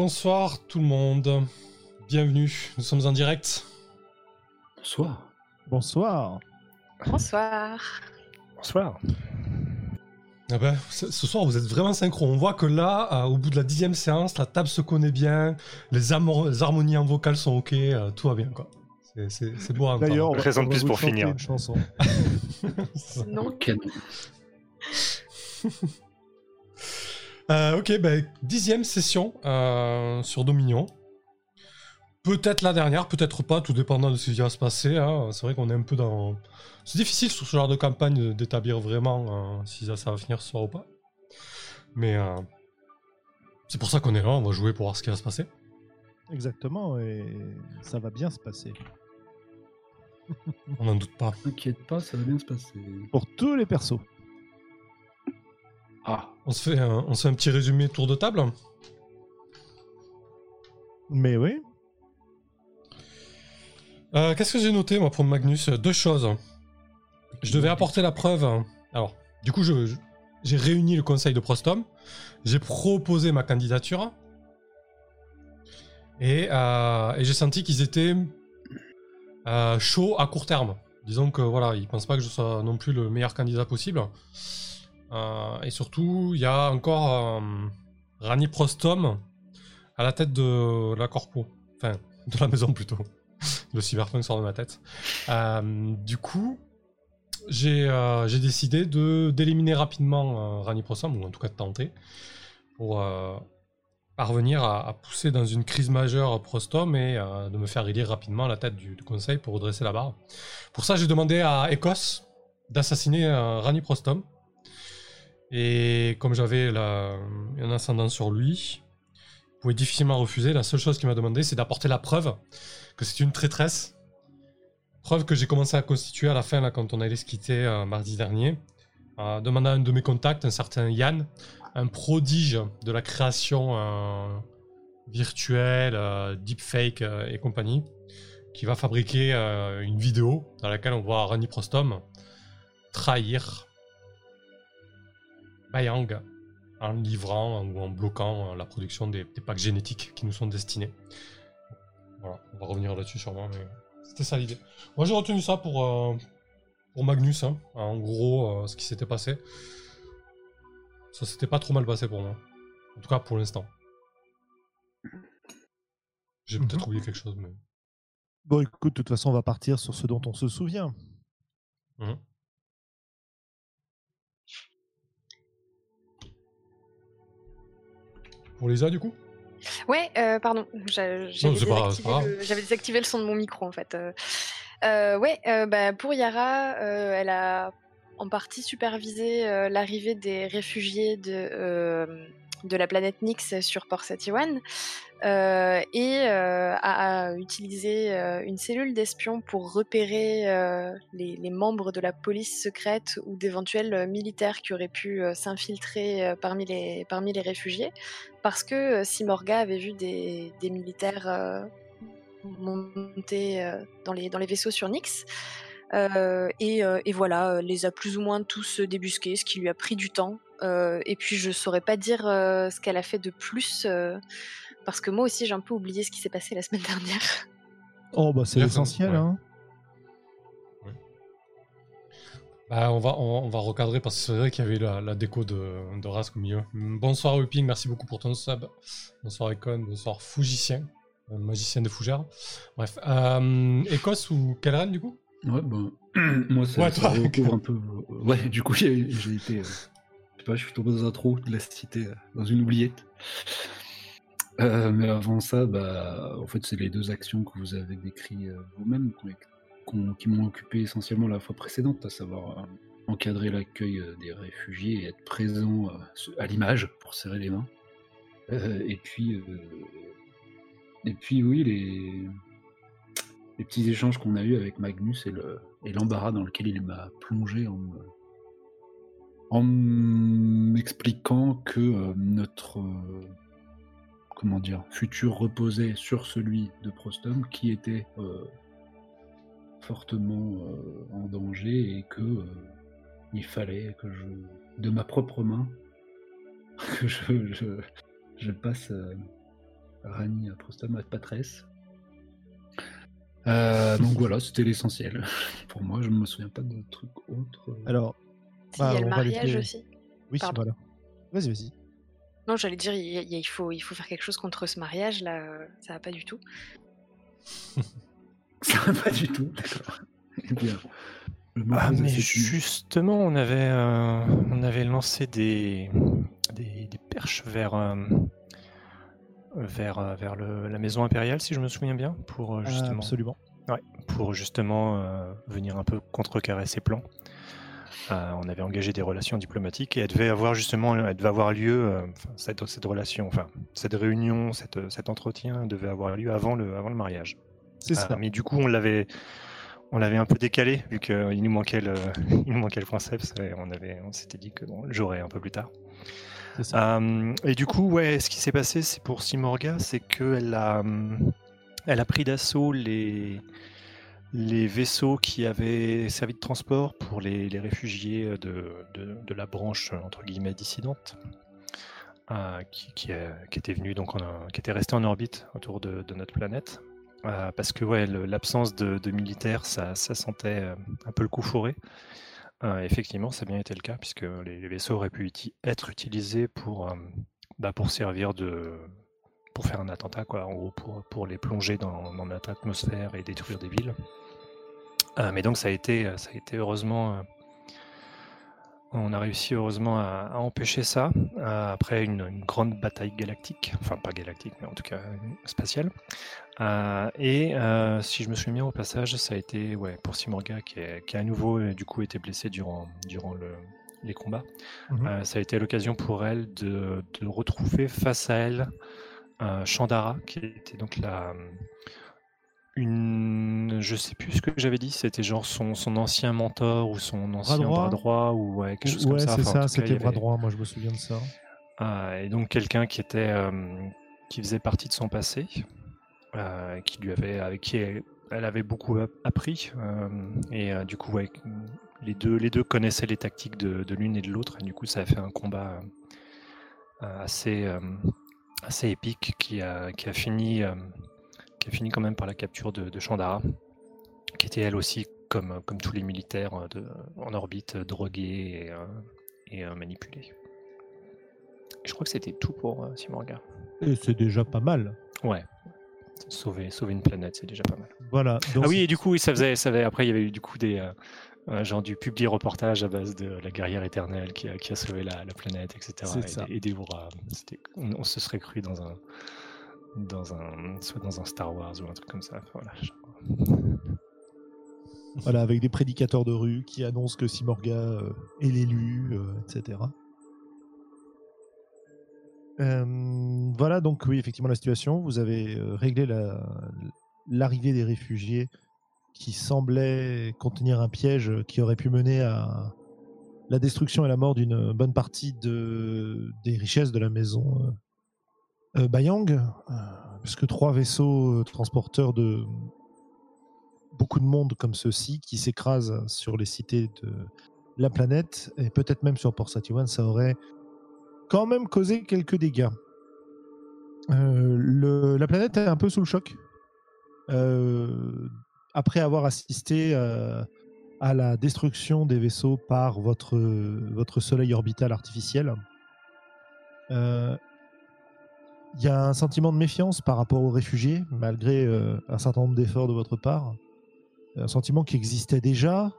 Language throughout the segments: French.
Bonsoir tout le monde. Bienvenue, nous sommes en direct. Bonsoir. Bonsoir. Bonsoir. Bonsoir. Ah ben, ce soir, vous êtes vraiment synchro. On voit que là, euh, au bout de la dixième séance, la table se connaît bien, les, harmonies en vocal sont ok, euh, tout va bien quoi. C'est- beau à entendre. D'ailleurs, on va plus pour finir. Une chanson. Non. Euh, ok, ben, dixième session euh, sur Dominion. Peut-être la dernière, peut-être pas, tout dépendant de ce qui va se passer. hein. C'est vrai qu'on est un peu dans. C'est difficile sur ce genre de campagne d'établir vraiment euh, si ça, ça va finir ce soir ou pas. Mais euh, c'est pour ça qu'on est là, on va jouer pour voir ce qui va se passer. Exactement, et ça va bien se passer. On n'en doute pas. T'inquiète pas, ça va bien se passer. Pour tous les persos. Ah, On se fait un, on se fait un petit résumé tour de table. Mais oui, Euh, Qu'est-ce que j'ai noté, moi, pour Magnus? Deux choses. Je devais apporter la preuve. Alors, du coup, je- je- j'ai réuni le conseil de Prostom. J'ai proposé ma candidature. Et, euh, et j'ai senti qu'ils étaient euh, chauds à court terme. Disons que voilà, ils pensent pas que je sois non plus le meilleur candidat possible. Euh, et surtout, il y a encore euh, Rani Prostom à la tête de la corpo. Enfin, de la maison plutôt. Le cyberpunk sort de ma tête. Euh, du coup, j'ai décidé de d'éliminer rapidement Rani Prostom, ou en tout cas de tenter, pour parvenir à, pousser dans une crise majeure Prostom et de me faire élire rapidement à la tête du, conseil pour redresser la barre. Pour ça, j'ai demandé à Ecos d'assassiner Rani Prostom. Et comme j'avais un ascendant sur lui, il pouvait difficilement refuser. La seule chose qu'il m'a demandé, c'est d'apporter la preuve que c'est une traîtresse. Preuve que j'ai commencé à constituer à la fin, là, quand on allait se quitter euh, mardi dernier, en demandant à un de mes contacts, un certain Yann, un prodige de la création euh, virtuelle, euh, deepfake euh, et compagnie, qui va fabriquer euh, une vidéo dans laquelle on voit Rani Prostom trahir Bayang en livrant ou en bloquant euh, la production des, des packs génétiques qui nous sont destinés. Voilà, on va revenir là-dessus sûrement, mais c'était ça l'idée. Moi j'ai retenu ça pour, euh, pour Magnus, hein. en gros, euh, ce qui s'était passé. Ça s'était pas trop mal passé pour moi. En tout cas pour l'instant. J'ai peut-être Mhm. oublié quelque chose, mais. bon écoute, de toute façon, on va partir sur ce dont on se souvient. Mhm. Pour Lisa, du coup? Ouais, euh, pardon, j'avais désactivé, le- j'avais désactivé le son de mon micro en fait. Euh, euh, ouais, euh, bah, pour Yara, elle a en partie supervisé l'arrivée des réfugiés de, de la planète Nyx sur Port 71 euh, et euh, a, utilisé euh, une cellule d'espions pour repérer les, membres de la police secrète ou d'éventuels militaires qui auraient pu s'infiltrer parmi, les, parmi les réfugiés parce que Simorga avait vu des, des militaires monter dans, les, dans les vaisseaux sur. Euh, et, et voilà, les a plus ou moins tous débusqués, ce qui lui a pris du temps. Euh, et puis je saurais pas dire euh, ce qu'elle a fait de plus, euh, parce que moi aussi j'ai un peu oublié ce qui s'est passé la semaine dernière. Oh, bah c'est l'essentiel, ouais. hein. Bah, on, va, on, on va recadrer parce que c'est vrai qu'il y avait la, la déco de, de Rask au milieu. Bonsoir Whipping, merci beaucoup pour ton sub. Bonsoir Econ, bonsoir Fougicien, euh, magicien de fougères. Bref, euh, Écosse ou Calren du coup? Ouais, bon. Moi, ça, Ouais, ça recouvre un peu. Ouais, du coup, j'ai été. euh, je suis tombé dans un trou de la cité, euh, dans une oubliette. Euh, mais avant ça, bah, en fait, c'est les deux actions que vous avez décrites euh, vous-même qui m'ont occupé essentiellement la fois précédente, à savoir encadrer l'accueil des réfugiés et être présent à l'image pour serrer les mains. Et puis, et puis oui, les, petits échanges qu'on a eus avec Magnus et l'embarras dans lequel il m'a plongé en me- en m'expliquant que euh, notre euh, comment dire futur reposait sur celui de Prostom qui était euh, fortement en danger et que il fallait que je de ma propre main que je, je, passe Rani Prostama Patresse. Euh, donc voilà, c'était l'essentiel. Pour moi, je ne me souviens pas de trucs autres. Alors, Bah, il y a le mariage aussi. oui, Pardon. voilà. Vas-y, vas-y. Non, j'allais dire, il, faut, il faut faire quelque chose contre ce mariage là. Ça va pas du tout. Ça va pas du tout, d'accord. Eh bien, Ah, mais justement, on avait, euh, on avait lancé des, des, des perches vers, euh, vers, euh, vers le- la maison impériale, si je me souviens bien, pour euh, justement, Absolument. pour justement euh, venir un peu contrecarrer ses plans. Euh, on avait engagé des relations diplomatiques et elle devait avoir justement, elle devait avoir lieu, euh, cette, cette relation, enfin cette réunion, cette, cet entretien devait avoir lieu avant le, avant le mariage. C'est Ah, ça. mais du coup, on l'avait, on l'avait un peu décalé vu qu'il nous manquait le, il nous manquait le princeps et on avait, on s'était dit que bon, j'aurais un peu plus tard. c'est ça. Euh, et du coup, ouais, ce qui s'est passé, c'est pour Simorga, c'est qu'elle a, elle a pris d'assaut les, les vaisseaux qui avaient servi de transport pour les, réfugiés de, de, de la branche entre guillemets dissidente, euh, qui, qui, euh, qui était venue donc, en- qui était restée en orbite autour de, notre planète. Euh, parce que ouais, l'absence de, militaires, ça, ça sentait euh, un peu le coup fourré. Euh, effectivement, ça a bien été le cas, puisque les, les vaisseaux auraient pu être utilisés pour, euh, bah, pour servir de. Pour faire un attentat, quoi, en gros, pour, pour les plonger dans, dans notre atmosphère et détruire des villes. Euh, mais donc, ça a été, ça a été heureusement. euh, on a réussi heureusement à, à empêcher ça, euh, après une, une grande bataille galactique, enfin pas galactique, mais en tout cas spatiale. Euh, et euh, si je me souviens bien au passage, ça a été ouais, pour Simorga qui, est- qui a à nouveau du coup été blessée durant, durant le- les combats. Mhm. Ça a été l'occasion pour elle de, de retrouver face à elle Chandara, qui était donc la une, je sais plus ce que j'avais dit, c'était genre son, son ancien mentor ou son ancien droit bras droit ou ouais, quelque chose ouais, comme ça. c'est Enfin, ça, c'était bras avait- droit, moi je me souviens de ça. ah, et donc quelqu'un qui était euh, qui faisait partie de son passé, euh, qui lui avait avec qui elle, elle avait beaucoup ap- appris euh, et euh, du coup ouais, les deux les deux connaissaient les tactiques de, de l'une et de l'autre et du coup ça a fait un combat euh, assez euh, assez épique qui a qui a fini euh, qui a fini quand même par la capture de, de Chandara, qui était elle aussi comme comme tous les militaires euh, de, en orbite euh, drogués et, euh, et euh, manipulés. Je crois que c'était tout pour euh, Simorga. Et c'est déjà pas mal. Ouais. Sauver, sauver une planète, c'est déjà pas mal. Voilà. donc ah oui, et du coup, oui, ça faisait, ça faisait- après, il y avait eu du coup des. Euh, genre du publi reportage à base de la guerrière éternelle qui a, qui a sauvé la, la planète, etc. Et, ça. et des. C'était- On, on se serait cru dans un. Dans un, soit dans un Star Wars ou un truc comme ça. Voilà, genre. Voilà, avec des prédicateurs de rue qui annoncent que Simorga euh, est l'élu, euh, etc. Euh, voilà donc oui effectivement la situation. Vous avez réglé la- l'arrivée des réfugiés qui semblait contenir un piège qui aurait pu mener à la destruction et la mort d'une bonne partie de, des richesses de la maison euh, euh, Bayang, euh, puisque trois vaisseaux transporteurs de beaucoup de monde comme ceux-ci qui s'écrasent sur les cités de la planète et peut-être même sur Port Satiwan, ça aurait quand même causé quelques dégâts. La planète est un peu sous le choc. Après avoir assisté euh, à la destruction des vaisseaux par votre, votre soleil orbital artificiel, euh, il y a un sentiment de méfiance par rapport aux réfugiés, malgré euh, un certain nombre d'efforts de votre part. Un sentiment qui existait déjà,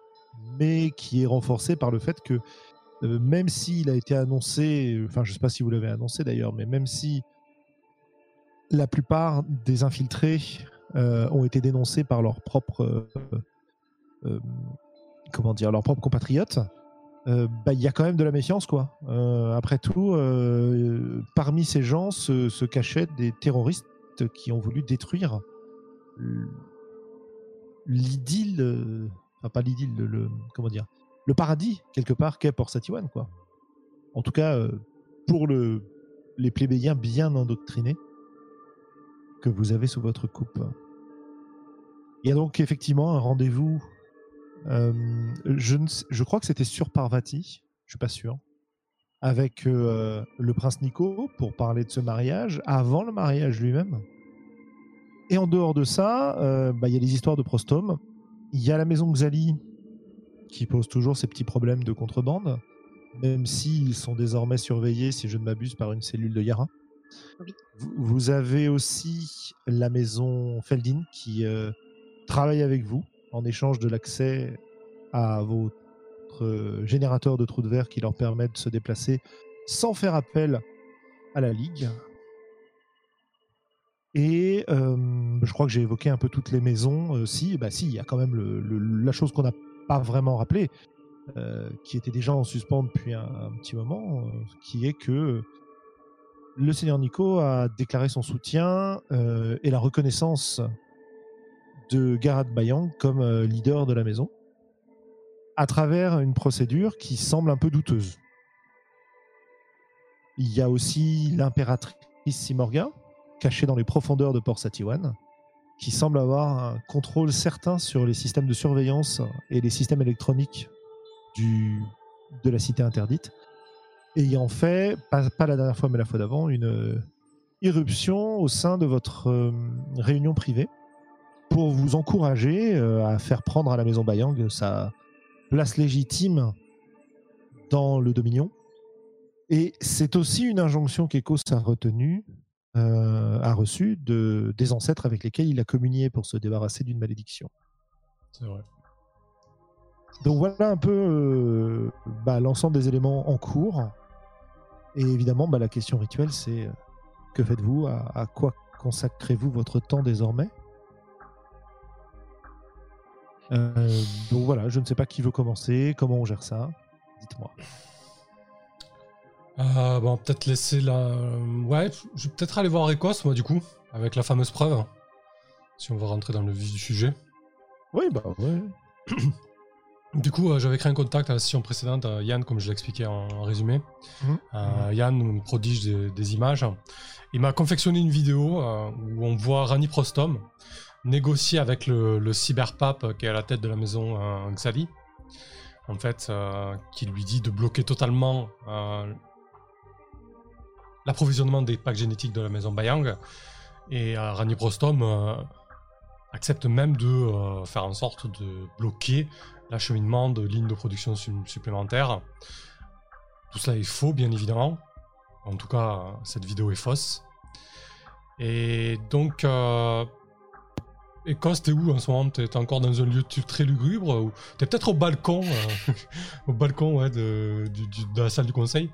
mais qui est renforcé par le fait que même s'il a été annoncé, enfin je ne sais pas si vous l'avez annoncé d'ailleurs, mais même si la plupart des infiltrés ont été dénoncés par leurs propres, euh, euh, comment dire, leurs propres compatriotes, euh, bah, il y a quand même de la méfiance quoi. Euh, après tout, euh, parmi ces gens se, cachaient des terroristes qui ont voulu détruire l'idylle, euh, enfin pas l'idylle, le, comment dire, le paradis quelque part qu'est Port Satiwan quoi. En tout cas, euh, pour le, les plébéiens bien endoctrinés que vous avez sous votre coupe. Il y a donc effectivement un rendez-vous. euh, je, ne je crois que c'était sur Parvati, je suis pas sûr. avec euh, le prince Nico pour parler de ce mariage, avant le mariage lui-même. Et en dehors de ça, euh, bah, il y a les histoires de Prostome. Il y a la maison Xali qui pose toujours ces petits problèmes de contrebande, même s'ils sont désormais surveillés, si je ne m'abuse, par une cellule de Yara. Vous- avez aussi la maison Feldin qui euh, travaille avec vous en échange de l'accès à votre euh, générateur de trous de verre qui leur permet de se déplacer sans faire appel à la Ligue. Et je crois que j'ai évoqué un peu toutes les maisons. Euh, si, bah si, il y a quand même la chose qu'on n'a pas vraiment rappelée, qui était déjà en suspens depuis un, petit moment, qui est que le Seigneur Nico a déclaré son soutien euh, et la reconnaissance de Garad Bayang comme euh, leader de la maison, à travers une procédure qui semble un peu douteuse. Il y a aussi l'impératrice Simorga, cachée dans les profondeurs de Port Satiwan, qui semble avoir un contrôle certain sur les systèmes de surveillance et les systèmes électroniques de la cité interdite, ayant fait, pas, pas la dernière fois mais la fois d'avant, une euh, irruption au sein de votre euh, réunion privée pour vous encourager euh, à faire prendre à la maison Bayang sa place légitime dans le Dominion. Et c'est aussi une injonction qu'Ekos a retenue, a reçue de, des ancêtres avec lesquels il a communié pour se débarrasser d'une malédiction. C'est vrai. Donc voilà un peu bah, l'ensemble des éléments en cours. Et évidemment, bah, la question rituelle, c'est euh, que faites-vous? À, à quoi consacrez-vous votre temps désormais? Euh, Donc voilà, je ne sais pas qui veut commencer, comment on gère ça. Dites-moi. Euh, bon, peut-être laisser la. Ouais, je vais peut-être aller voir Écosse, moi, du coup, avec la fameuse preuve. Si on va rentrer dans le vif du sujet. Oui, bah ouais. Du coup, euh, j'avais créé un contact à la session précédente, euh, Yann, comme je l'ai expliqué en, en résumé. Mhm. Euh, Yann nous prodige des, des images. Il m'a confectionné une vidéo où on voit Rani Prostom négocier avec le, le cyberpape qui est à la tête de la maison Xali. En fait, qui lui dit de bloquer totalement l'approvisionnement des packs génétiques de la maison Bayang. Et Rani Prostom accepte même de euh, faire en sorte de bloquer l'acheminement de lignes de production su- supplémentaires. Tout cela est faux, bien évidemment. En tout cas, cette vidéo est fausse. Et donc, euh... Écosse, t'es où en ce moment? T'es encore dans un lieu très lugubre ou T'es peut-être au balcon, euh, au balcon ouais, de, du- du- de la salle du conseil?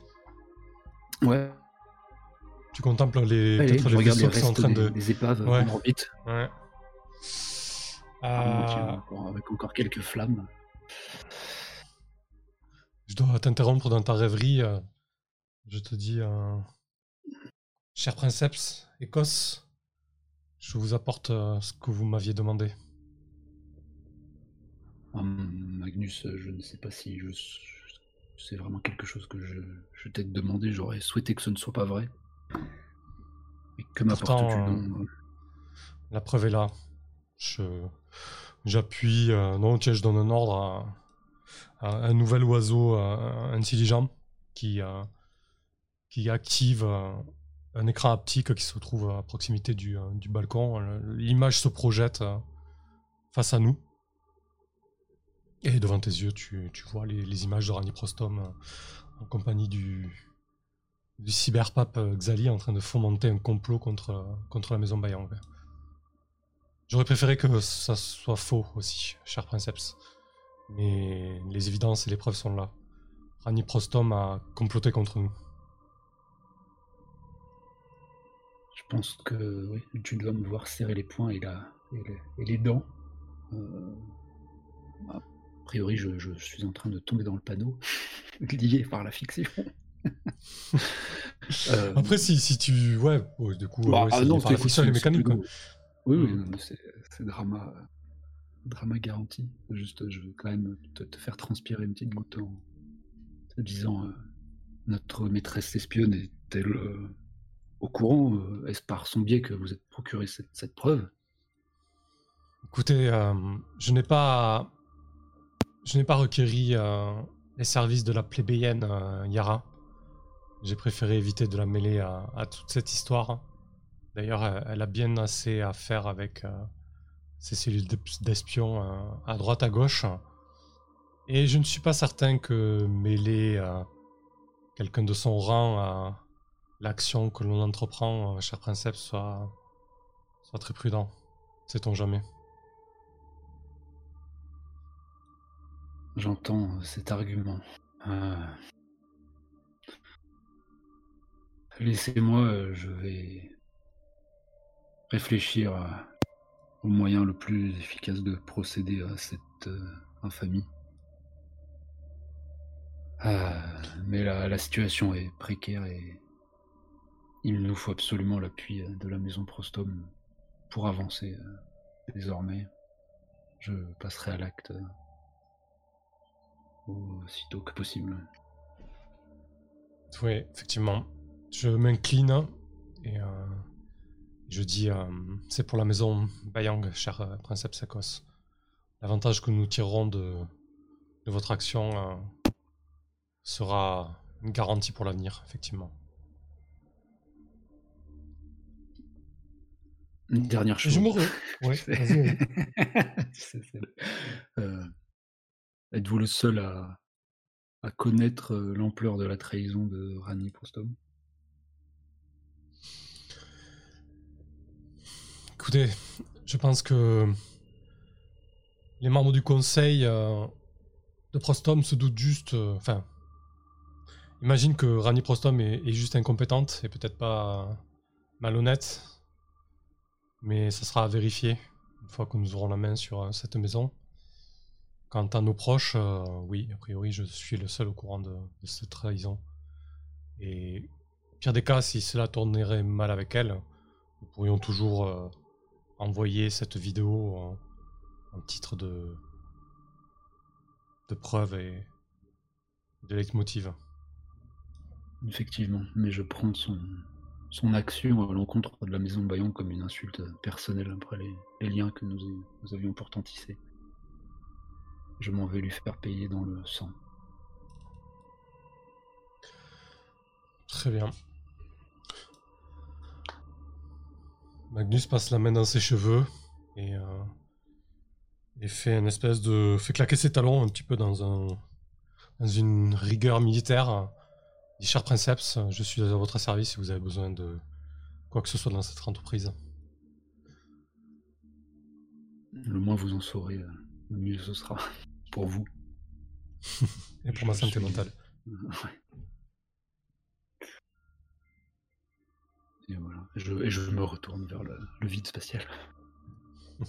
Ouais, Tu contemples les, je les les vaisseaux qui sont en train des, de. des épaves Ouais. en orbite. Ouais. Ah, tiens, Euh, encore- avec encore quelques flammes. Je dois t'interrompre dans ta rêverie. euh, Je te dis, euh, cher princeps, Écosse, je vous apporte euh, ce que vous m'aviez demandé. Hum, Magnus, je ne sais pas si je... c'est vraiment quelque chose que je, je t'ai demandé. J'aurais souhaité que ce ne soit pas vrai. Mais que m'apportes-tu euh, donc? La preuve est là. J'appuie. euh, non, tiens, je donne un ordre à, un nouvel oiseau euh, intelligent qui euh, qui active un écran haptique qui se trouve à proximité du, du balcon. L'image se projette face à nous. Et devant tes yeux, tu, tu vois les, images de Rani Prostom en compagnie du, du cyberpape Xali en train de fomenter un complot contre, contre la maison Bayang. J'aurais préféré que ça soit faux aussi, cher princeps. Mais les évidences et les preuves sont là. Rani Prostom a comploté contre nous. Je pense que oui, tu dois me voir serrer les poings et, la, et, les, et les dents. Euh, a priori, je, je suis en train de tomber dans le panneau, lié par la fiction. Euh, Après, si, si tu. Ouais, du coup, bah, ouais, ah non, par la fiction et les mécaniques. Oui, oui, non, mais c'est c'est drama, euh, drama garanti. Juste, je veux quand même te, te faire transpirer une petite goutte en te disant euh, notre maîtresse espionne est-elle euh, au courant euh, Est-ce par son biais que vous êtes procuré cette, cette preuve? Écoutez, euh, je n'ai pas. Je n'ai pas requéri euh, les services de la plébéienne euh, Yara j'ai préféré éviter de la mêler à, à toute cette histoire. D'ailleurs, elle, elle a bien assez à faire avec euh, ces cellules d'ep- d'espions euh, à droite, à gauche. Et je ne suis pas certain que mêler euh, quelqu'un de son rang à l'action que l'on entreprend, euh, cher Princeps, soit, soit très prudent. Sait-on jamais. J'entends cet argument. Euh, Laissez-moi, euh, je vais réfléchir à- au moyen le plus efficace de procéder à cette euh, infamie. Euh, mais la, situation est précaire et il nous faut absolument l'appui euh, de la maison Prostom pour avancer euh, désormais. Je passerai à l'acte euh, aussitôt que possible. Oui, effectivement. Je m'incline et euh, je dis euh, c'est pour la maison Bayang, cher euh, Princeps Sakos. L'avantage que nous tirerons de, de votre action euh, sera une garantie pour l'avenir, effectivement. Une dernière chose. je re- Ouais, Euh, Êtes-vous le seul à, à connaître l'ampleur de la trahison de Rani Prostom Écoutez, je pense que les membres du conseil euh, de Prostom se doutent juste. euh, Enfin, imagine que Rani Prostom est, juste incompétente et peut-être pas malhonnête, mais ça sera à vérifier une fois que nous aurons la main sur euh, cette maison. Quant à nos proches, oui, a priori, je suis le seul au courant de, cette trahison. Et pire des cas, si cela tournerait mal avec elle, nous pourrions toujours envoyer cette vidéo en, en titre de, de preuve et de leitmotiv. Effectivement, mais je prends son, son action à l'encontre de la maison Bayon comme une insulte personnelle après les, les liens que nous, nous avions pourtant tissés. Je m'en vais lui faire payer dans le sang. Très bien. Magnus passe la main dans ses cheveux et, euh, et fait une espèce de. fait claquer ses talons un petit peu dans un dans une rigueur militaire. Il dit, cher Princeps, je suis à votre service si vous avez besoin de quoi que ce soit dans cette entreprise. Le moins vous en saurez, euh, le mieux ce sera pour vous. Et pour ma santé suis- mentale. Ouais. Et voilà. Je, et je me retourne vers le, le vide spatial.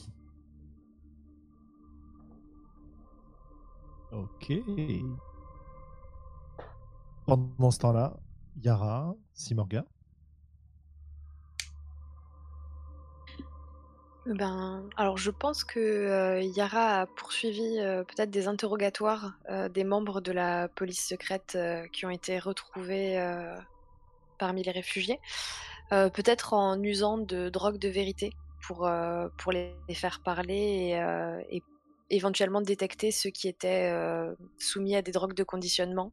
Ok. Pendant ce temps-là, Yara, Simorga. Ben, alors je pense que euh, Yara a poursuivi euh, peut-être des interrogatoires euh, des membres de la police secrète euh, qui ont été retrouvés euh, parmi les réfugiés, Euh, peut-être en usant de drogues de vérité pour, euh, pour les, faire parler et, euh, et éventuellement détecter ceux qui étaient soumis à des drogues de conditionnement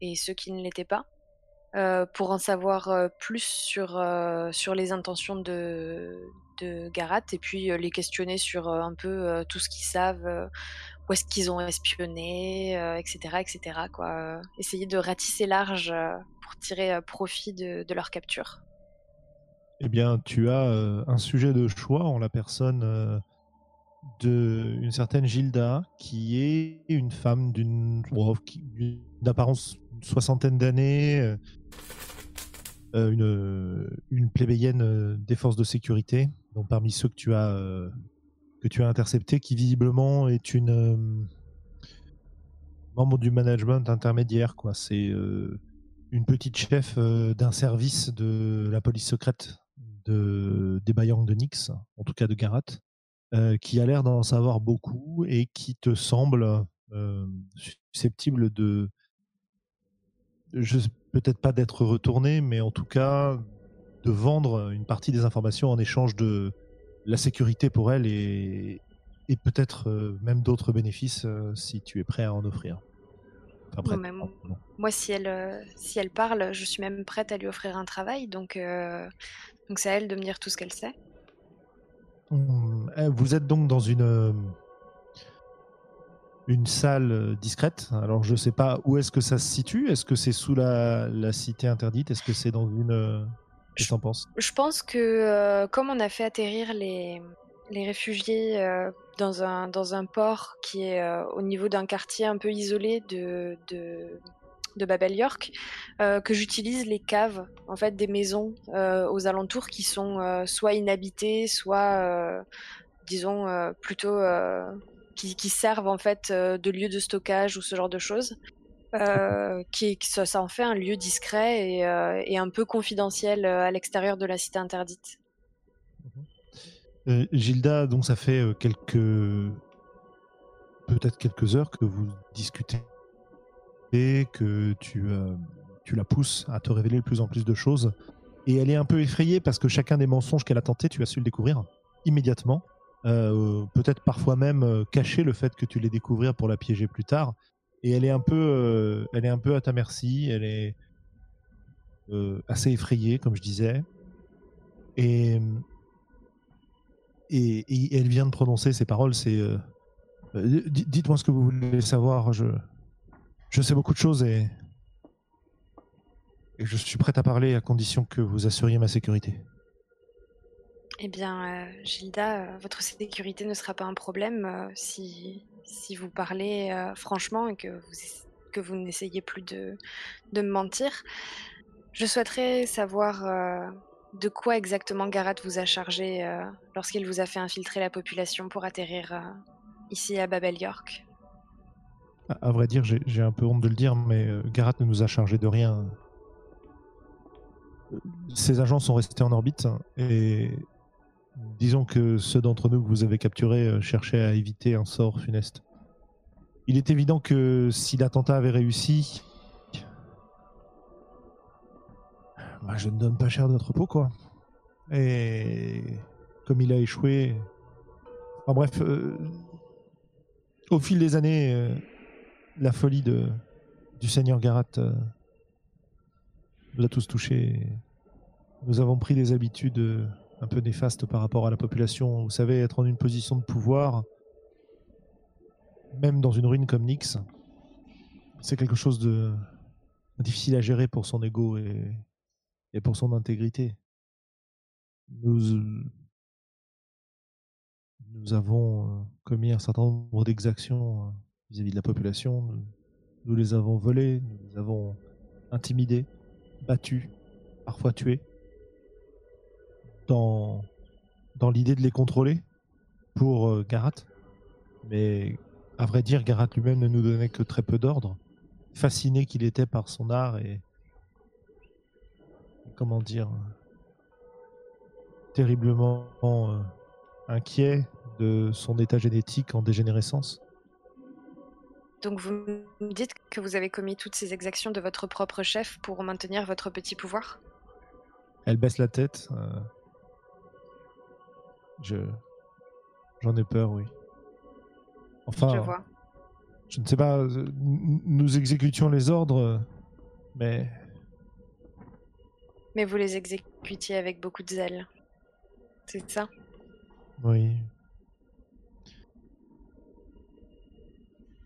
et ceux qui ne l'étaient pas. pour en savoir plus sur, sur les intentions de, de Garat et puis les questionner sur un peu tout ce qu'ils savent, où est-ce qu'ils ont espionné, etc. etc. Quoi. Essayer de ratisser large pour tirer profit de, de leur capture. Eh bien, tu as euh, un sujet de choix en la personne euh, d'une certaine Gilda, qui est une femme d'une oh, qui- d'une apparence une soixantaine d'années, euh, euh, une, une plébéienne des forces de sécurité, donc parmi ceux que tu as as interceptés, qui visiblement est une membre du management intermédiaire, quoi. C'est une petite chef d'un service de la police secrète de, des Bayang de Nyx, en tout cas de Garat, euh, qui a l'air d'en savoir beaucoup et qui te semble euh, susceptible de, peut-être pas d'être retourné, mais en tout cas de vendre une partie des informations en échange de la sécurité pour elle et, peut-être euh, même d'autres bénéfices si tu es prêt à en offrir. Non, moi- si elle, euh, si elle parle, je suis même prête à lui offrir un travail. Donc, euh, donc c'est à elle de me dire tout ce qu'elle sait. Hum, eh, Vous êtes donc dans une euh, une salle discrète. Alors je sais pas où est-ce que ça se situe. Est-ce que c'est sous la, la cité interdite? Est-ce que c'est dans une Qu'est-ce que t'en penses? Je pense que euh, comme on a fait atterrir les, les réfugiés euh, dans, un, dans un port qui est euh, au niveau d'un quartier un peu isolé de, de, de Babel York, euh, que j'utilise les caves en fait des maisons aux alentours qui sont soit inhabitées, soit disons plutôt qui, qui servent en fait de lieu de stockage ou ce genre de choses. Euh, qui, ça, ça en fait un lieu discret et, euh, et un peu confidentiel à l'extérieur de la cité interdite. Euh, Gilda, donc ça fait euh, quelques peut-être quelques heures que vous discutez et que tu euh, tu la pousses à te révéler de plus en plus de choses. Et elle est un peu effrayée parce que chacun des mensonges qu'elle a tenté, tu as su le découvrir immédiatement. Peut-être parfois même cacher le fait que tu les découvrir pour la piéger plus tard. Et elle est un peu, elle est un peu à ta merci. Elle est assez effrayée, comme je disais. Et, et, elle vient de prononcer ces paroles. C'est euh, euh, di- dites-moi ce que vous voulez savoir. Je, je sais beaucoup de choses et, je suis prête à parler à condition que vous assuriez ma sécurité. Eh bien, euh, Gilda, votre sécurité ne sera pas un problème si, si vous parlez franchement et que vous, que vous n'essayez plus de, de me mentir. Je souhaiterais savoir de quoi exactement Garat vous a chargé euh, lorsqu'il vous a fait infiltrer la population pour atterrir euh, ici à Babel York? À, vrai dire, j'ai un peu honte de le dire, mais euh, Garat ne nous a chargé de rien. Ces agents sont restés en orbite et disons que ceux d'entre nous que vous avez capturés cherchaient à éviter un sort funeste. Il est évident que si l'attentat avait réussi, bah, je ne donne pas cher de notre peau, quoi. Et comme il a échoué, enfin bref, euh, au fil des années, euh, la folie de, du Seigneur Garat euh, nous a tous touchés. Nous avons pris des habitudes un peu néfastes par rapport à la population. Vous savez, être en une position de pouvoir, même dans une ruine comme Nyx, c'est quelque chose de difficile à gérer pour son ego et, et pour son intégrité. Nous, avons commis un certain nombre d'exactions vis-à-vis de la population. Nous, nous les avons volés, nous les avons intimidés, battus, parfois tués, dans, dans l'idée de les contrôler pour euh, Garat. Mais à vrai dire, Garat lui-même ne nous donnait que très peu d'ordre, fasciné qu'il était par son art et comment dire terriblement euh, inquiet de son état génétique en dégénérescence. Donc vous me dites que vous avez commis toutes ces exactions de votre propre chef pour maintenir votre petit pouvoir? Elle baisse la tête. euh, Je. J'en ai peur, oui. Enfin, Je vois. je ne sais pas, euh, nous exécutions les ordres, mais Mais vous les exécutiez avec beaucoup de zèle. C'est ça? Oui.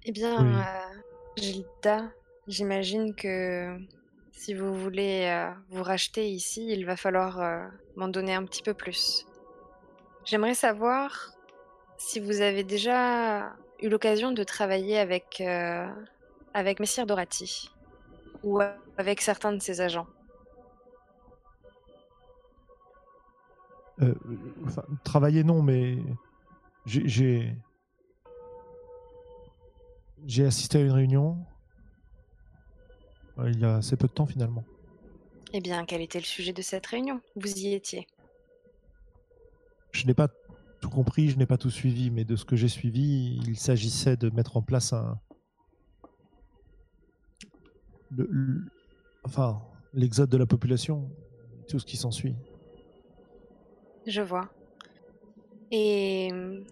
Eh bien, Oui. euh, Gilda, j'imagine que si vous voulez euh, vous racheter ici, il va falloir euh, m'en donner un petit peu plus. J'aimerais savoir si vous avez déjà eu l'occasion de travailler avec, avec Messire Dorati ou avec certains de ses agents. Euh, enfin, travailler, non, mais j'ai- j'ai. Assisté à une réunion euh, il y a assez peu de temps finalement. Eh bien, quel était le sujet de cette réunion? Vous y étiez? Je n'ai pas tout compris, je n'ai pas tout suivi, mais de ce que j'ai suivi, il s'agissait de mettre en place un. le- le- enfin, l'exode de la population, tout ce qui s'ensuit. Je vois. Et hum,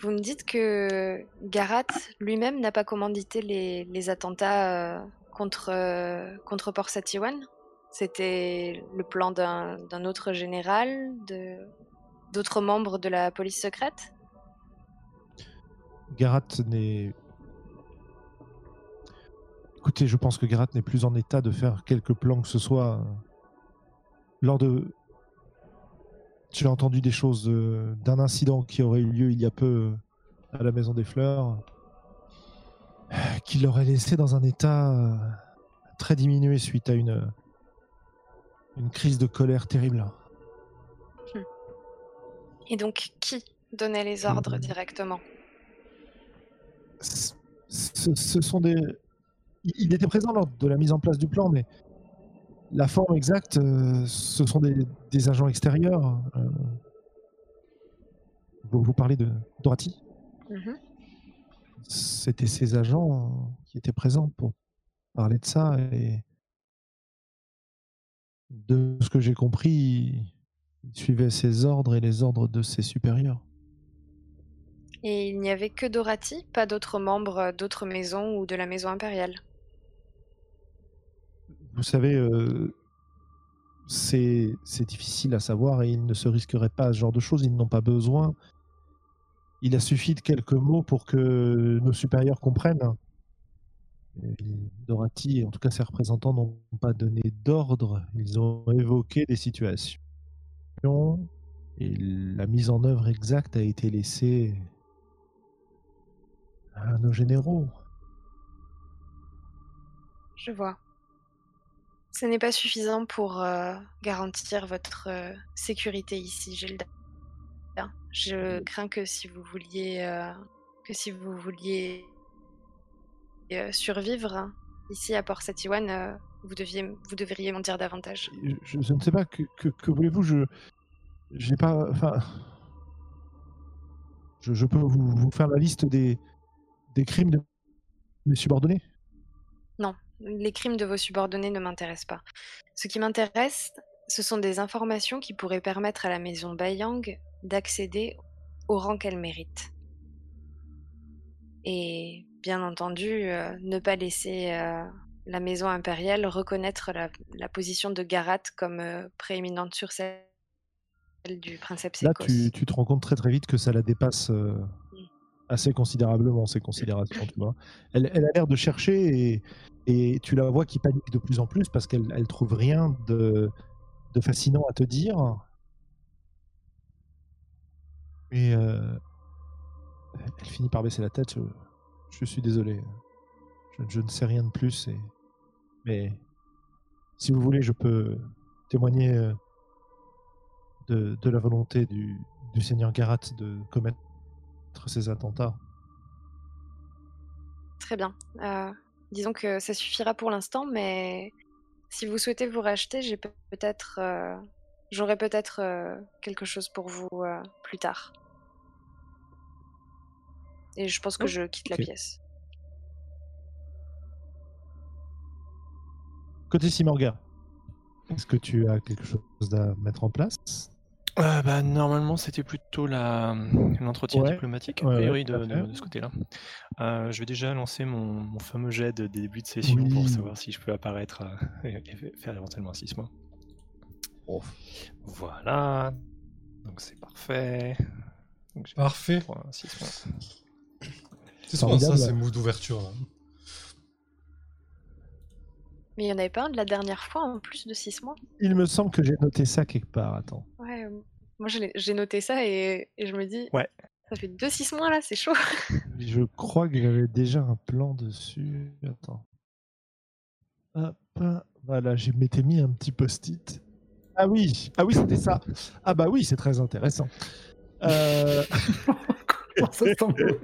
vous me dites que Garat lui-même n'a pas commandité les, attentats euh, contre, euh, contre Port Satiwan C'était le plan d'un autre général, d'autres membres de la police secrète? Garat n'est. Écoutez, je pense que Garat n'est plus en état de faire quelque plan que ce soit. Lors de. J'ai entendu des choses de- d'un incident qui aurait eu lieu il y a peu à la Maison des Fleurs, qui l'aurait laissé dans un état euh, très diminué suite à une, une crise de colère terrible. Et donc, qui donnait les ordres directement? ce, sont des. Il était présent lors de la mise en place du plan, mais la forme exacte, euh, ce sont des, des agents extérieurs. euh. Vous, vous parlez de Dorothy Mhm. C'était ces agents euh, qui étaient présents pour parler de ça. Et de ce que j'ai compris, ils suivaient ses ordres et les ordres de ses supérieurs. Et il n'y avait que Dorati, pas d'autres membres d'autres maisons ou de la maison impériale Vous savez, euh, c'est difficile à savoir et ils ne se risqueraient pas à ce genre de choses, ils n'ont pas besoin. Il a suffi de quelques mots pour que nos supérieurs comprennent. Dorothy, et en tout cas ses représentants, n'ont pas donné d'ordre, ils ont évoqué des situations. Et la mise en œuvre exacte a été laissée à nos généraux. Je vois. Ce n'est pas suffisant pour euh, garantir votre euh, sécurité ici, Gilda. Je crains que si vous vouliez euh, que si vous vouliez survivre hein, ici à Port Satiwan, vous deviez vous devriez m'en dire davantage. je, ne sais pas que, que, que voulez-vous? Je j'ai pas enfin je, je peux vous, vous faire la liste des des crimes de mes subordonnés? Les crimes de vos subordonnés ne m'intéressent pas. Ce qui m'intéresse, ce sont des informations qui pourraient permettre à la maison Bayang d'accéder au rang qu'elle mérite. Et bien entendu, euh, ne pas laisser euh, la maison impériale reconnaître la, la position de Garat comme euh, prééminente sur celle du princeps là tu, tu te rends compte très très vite que ça la dépasse assez considérablement ces considérations tu vois. Elle, a l'air de chercher et, tu la vois qui panique de plus en plus parce qu'elle elle trouve rien de fascinant à te dire. Et euh, elle finit par baisser la tête je, suis désolé. Je, je ne sais rien de plus et mais si vous voulez je peux témoigner euh, de, de la volonté du, du seigneur Garat de commettre ces attentats. Très bien. Euh, disons que ça suffira pour l'instant, mais si vous souhaitez vous racheter, j'ai peut- peut-être, euh, j'aurai peut-être euh, quelque chose pour vous euh, plus tard. Et je pense que Oh, je quitte la pièce. Côté Simorga, est-ce que tu as quelque chose à mettre en place? Euh, bah, normalement, c'était plutôt la- l'entretien Ouais. diplomatique, Ouais, a priori, de, ce côté-là. Euh, je vais déjà lancer mon, mon fameux jet de début de session pour savoir si je peux apparaître euh, et, et faire éventuellement un 6 mois. Oh. Voilà. Donc c'est parfait. Donc Parfait. trois, un 6 mois. C'est souvent ça, Formidable. ces moves d'ouverture. Mais il n'y en avait pas un de la dernière fois en plus de 6 mois? Il me semble que j'ai noté ça quelque part. Attends. Ouais, moi j'ai noté ça et, et je me dis, Ouais. ça fait 2-6 mois là, c'est chaud. Je crois que j'avais déjà un plan dessus. Attends. Hop. Voilà, je m'étais mis un petit post-it. Ah oui, ah oui, c'était ça. Ah bah oui, c'est très intéressant. Euh... Comment ça semble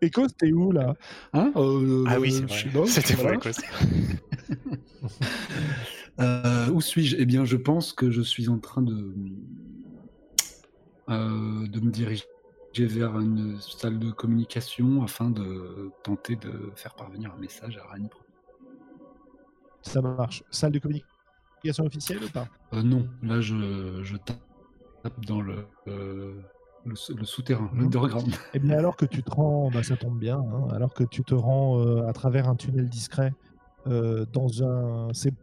Echo, t'es où là? Hein? Euh, Ah oui, c'est vrai. C'était vrai, quoi. Euh, où suis-je? Eh bien, je pense que je suis en train de, euh, de me diriger vers une salle de communication afin de tenter de faire parvenir un message à Rani. Ça marche. Salle de communication officielle ou pas? Euh, non, là, je, je tape dans le, le, le souterrain, Mhm. l'underground. Eh bien, alors que tu te rends, bah, ça tombe bien, hein, alors que tu te rends euh, à travers un tunnel discret euh, dans, un, c'est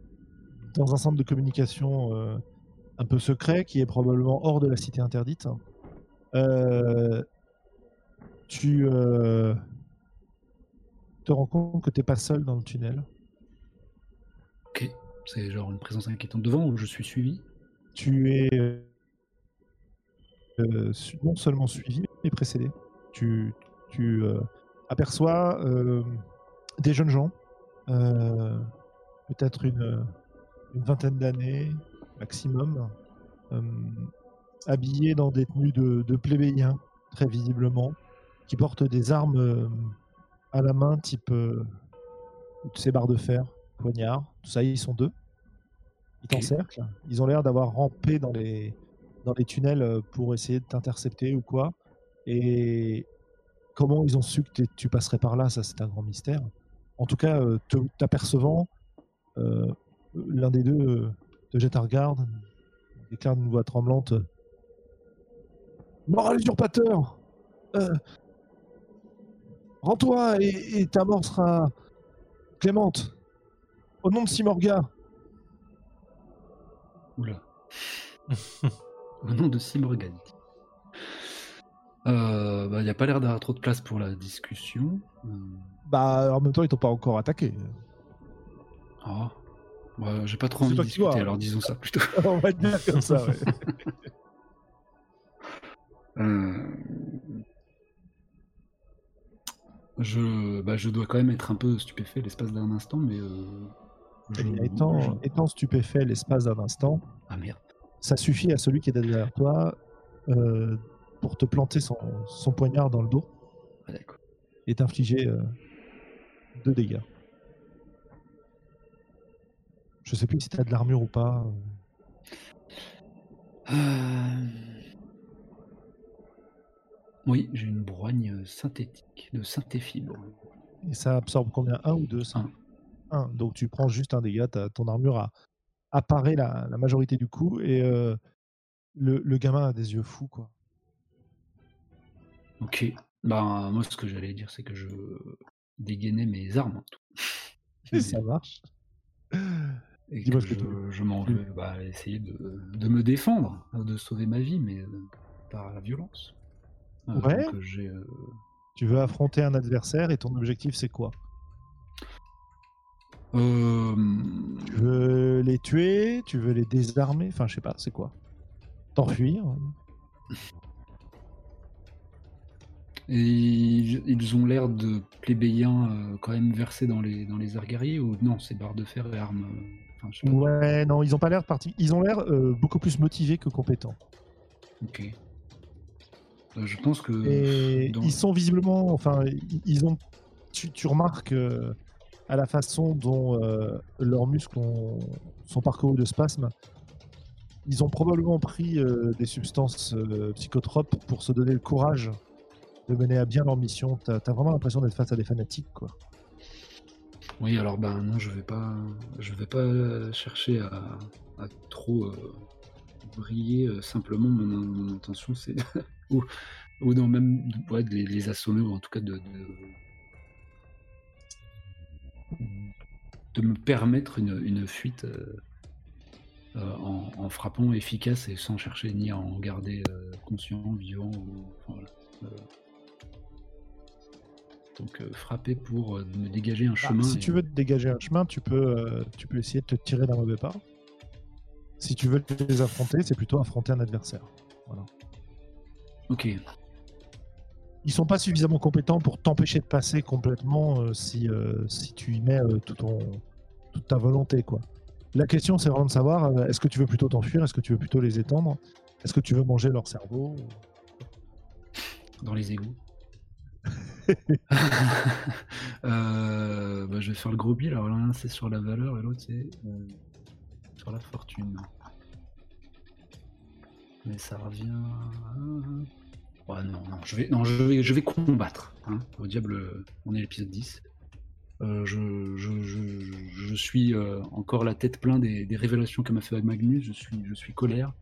dans un centre de communication euh, un peu secret qui est probablement hors de la cité interdite, euh, tu euh, te rends compte que tu n'es pas seul dans le tunnel. Ok. C'est genre une présence inquiétante devant ou je suis suivi Tu es non seulement suivi, mais précédé. Tu, tu aperçois des jeunes gens, peut-être une, une vingtaine d'années maximum, euh, habillés dans des tenues de, de plébéiens, très visiblement, qui portent des armes euh, à la main, type euh, ces barres de fer, poignards, tout ça, ils sont deux. Ils t'encerclent. Ils ont l'air d'avoir rampé dans les, dans les tunnels pour essayer de t'intercepter ou quoi. Et comment ils ont su que tu passerais par là, ça c'est un grand mystère. En tout cas, t'apercevant, euh, l'un des deux euh, te jette un regard, déclare d'une voix tremblante Mort à l'usurpateur Euh, Rends-toi et, et ta mort sera clémente. Au nom de Simorga. Oula. Au nom de Simorgan. Euh, bah, il n'y a pas l'air d'avoir trop de place pour la discussion. Euh, Bah, en même temps, ils t'ont pas encore attaqué. ah. Bah, J'ai pas trop envie de discuter, vois. alors disons ça plutôt. On va dire comme ça, ouais. Euh, Je, bah, je dois quand même être un peu stupéfait l'espace d'un instant, mais. euh, je- étant, je- étant stupéfait l'espace d'un instant, Ah merde. ça suffit à celui qui est derrière toi euh, pour te planter son, son poignard dans le dos Ah, et t'infliger euh, deux dégâts. Je sais plus si t'as de l'armure ou pas. Euh, Oui, j'ai une broigne synthétique de syntéfibre. Et ça absorbe combien? Un ou deux? Ça Un. Un. Donc tu prends juste un dégât, ton armure a apparaît la, la majorité du coup et euh, le, le gamin a des yeux fous quoi. Ok. Bah, moi, ce que j'allais dire, c'est que je dégainais mes armes. en tout. Et ça marche. Et que je, veux. m'en vais bah, essayer de, de me défendre, de sauver ma vie, mais euh, par la violence. Euh, Ouais. donc, j'ai, euh, Tu veux affronter un adversaire et ton objectif c'est quoi? Euh, Tu veux les tuer? Tu veux les désarmer? Enfin, je sais pas, c'est quoi? T'enfuir? Et ils ils ont l'air de plébéiens euh, quand même versés dans les, dans les arts guerriers ou non, c'est barres de fer et armes. Ouais, non, ils ont pas l'air parti. Ils ont l'air euh, beaucoup plus motivés que compétents. Ok. Euh, je pense que. Et dans- ils sont visiblement, enfin, ils- ont. Tu, tu remarques euh, à la façon dont leurs muscles ont- sont parcourus de spasmes, ils ont probablement pris des substances psychotropes pour se donner le courage de mener à bien leur mission. T'as as vraiment l'impression d'être face à des fanatiques, quoi. Oui, alors ben non, je vais pas, je vais pas chercher à, trop euh, briller. euh, simplement, mon, intention, c'est ou, ou non même de, ouais, de les, assommer ou en tout cas de, de me permettre une, une fuite euh, en, frappant efficace et sans chercher ni à en garder conscient, vivant ou voilà. Donc euh, frapper pour euh, me dégager un Bah, chemin. si et- tu veux te dégager un chemin, tu peux, euh, tu peux essayer de te tirer d'un mauvais pas. Si tu veux les affronter, c'est plutôt affronter un adversaire. Ok. Ils sont pas suffisamment compétents pour t'empêcher de passer complètement si, si tu y mets tout ton, toute ta volonté. quoi. La question, c'est vraiment de savoir euh, est-ce que tu veux plutôt t'enfuir Est-ce que tu veux plutôt les étendre Est-ce que tu veux manger leur cerveau Dans les égouts. Euh, bah, je vais faire le gros bill. Alors l'un c'est sur la valeur et l'autre c'est euh, sur la fortune. Mais ça revient. non, non, je vais, non, je vais, je vais combattre. hein. Au diable, on est à l'épisode 10. Euh, je, je, je, suis encore la tête pleine des, des révélations que m'a fait Magnus. Je suis, je suis colère.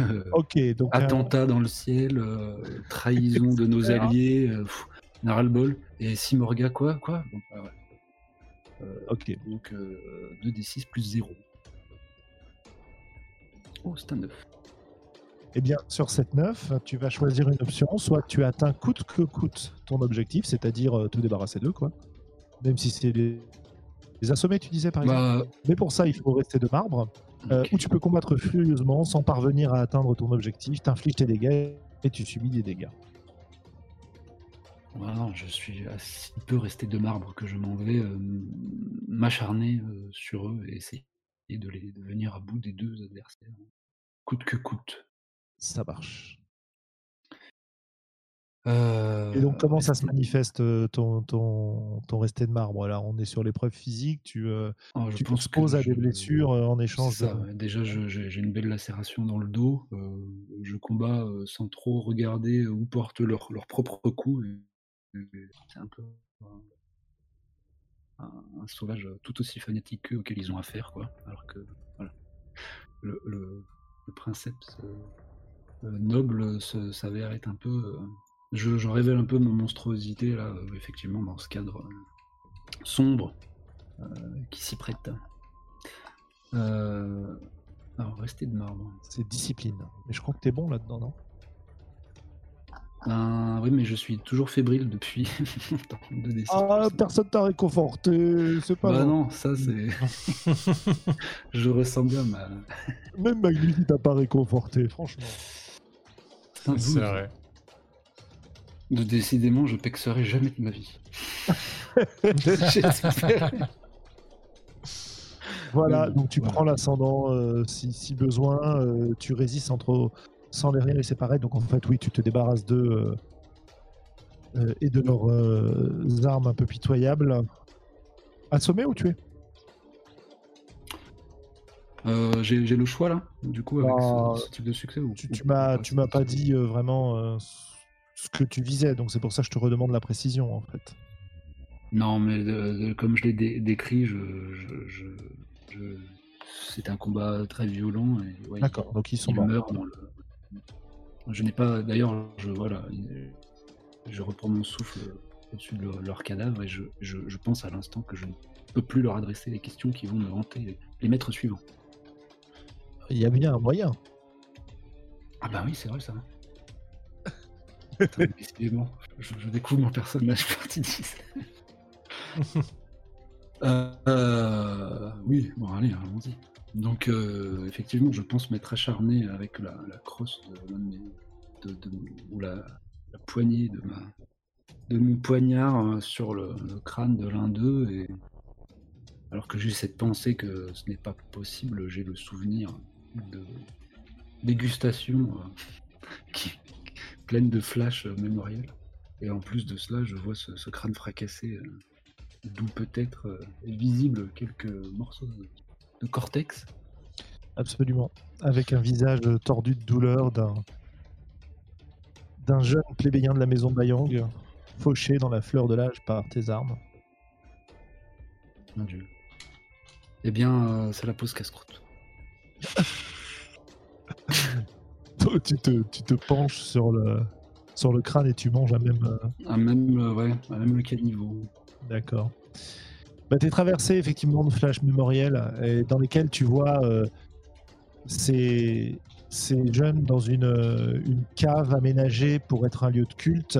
Euh, Ok, donc. euh, attentat dans le ciel, euh, trahison de nos alliés, on a ras-le-bol. Et Simorga, quoi Quoi Bon, bah, ouais. Ok. Donc euh, 2d6 plus 0. Oh, c'est un 9. Eh bien, sur cette 9, tu vas choisir une option. Soit tu atteins coûte que coûte ton objectif, c'est-à-dire te débarrasser d'eux, quoi. Même si c'est les... les assommer, tu disais, par exemple. Bah, Mais pour ça, il faut rester de marbre. Euh, tu peux combattre furieusement sans parvenir à atteindre ton objectif, t'infliges tes dégâts et tu subis des dégâts. Je suis assez peu resté de marbre que je m'en vais euh, m'acharner euh, sur eux et essayer de, les, de venir à bout des deux adversaires, coûte que coûte. Ça marche. Euh, Et donc, comment ça se manifeste euh, ton, ton, ton resté de marbre? Là, on est sur l'épreuve physique, tu, euh, je tu t'exposes à des blessures euh, en échange ça, de... Déjà, je- j'ai une belle lacération dans le dos. je combats sans trop regarder où portent leurs leurs propres coups. C'est un peu un, sauvage tout aussi fanatique qu'eux auquel ils ont affaire, quoi. Alors que voilà, le, le, euh, noble s'avère être un peu. Je, je révèle un peu ma monstruosité là, euh, effectivement, dans ce cadre euh, sombre euh, qui s'y prête. Euh, alors, rester de marbre. C'est discipline. Mais je crois que t'es bon là-dedans, non? Ben, oui, mais je suis toujours fébrile depuis décennies. Ah, personne t'a réconforté, c'est pas Bah non, ça c'est. je ressens bien ma. Même Magnus, il t'a pas réconforté, franchement. C'est vrai. Décidément, je pexerai jamais de ma vie. Voilà, donc tu prends l'ascendant euh, si, si besoin, euh, tu résistes sans trop, sans les rien laisser paraître. Donc en fait, oui, tu te débarrasses d'eux euh, et de leurs armes un peu pitoyables. Assommer ou tuer Euh, J'ai le choix là, du coup, avec Bah, ce, ce type de succès ou, Tu, tu m'as, pas, tu dit vraiment ce que tu visais, donc c'est pour ça que je te redemande la précision en fait. Non, mais de- de- comme je l'ai dé- décrit, je, je, je- je- c'est un combat très violent. Ouais, D'accord, donc ils sont morts. meurent dans le. Je n'ai pas. D'ailleurs, je voilà, je reprends mon souffle au-dessus de leur, cadavre et je, je, je pense à l'instant que je ne peux plus leur adresser les questions qui vont me hanter les maîtres suivants. Il y a bien un moyen. Ah bah oui, c'est vrai ça. Putain, Décidément, je, je découvre mon personnage partie 10. Euh, euh, oui, bon allez, allons-y. Donc euh, effectivement, je pense m'être acharné avec la, la crosse de, de mes- de- de- ou la, la poignée de ma de mon poignard euh, sur le, le crâne de l'un d'eux et alors que j'ai cette pensée que ce n'est pas possible, j'ai le souvenir de dégustation euh, qui, pleine de flashs euh, mémoriels. Et en plus de cela, je vois ce, ce crâne fracassé, euh, d'où peut-être euh, est visible quelques morceaux de, de cortex. Absolument. Avec un visage tordu de douleur d'un d'un jeune plébéien de la maison Bayang, fauché dans la fleur de l'âge par tes armes. Mon Dieu. Eh bien, euh, c'est la pause casse-croûte. Tu te, tu te penches sur le, sur le crâne et tu manges à même. euh, À même, euh, ouais, à même le caniveau. D'accord. Bah, tu es traversé effectivement de flashs mémoriels et dans lesquels tu vois euh, ces, ces jeunes dans une, euh, une cave aménagée pour être un lieu de culte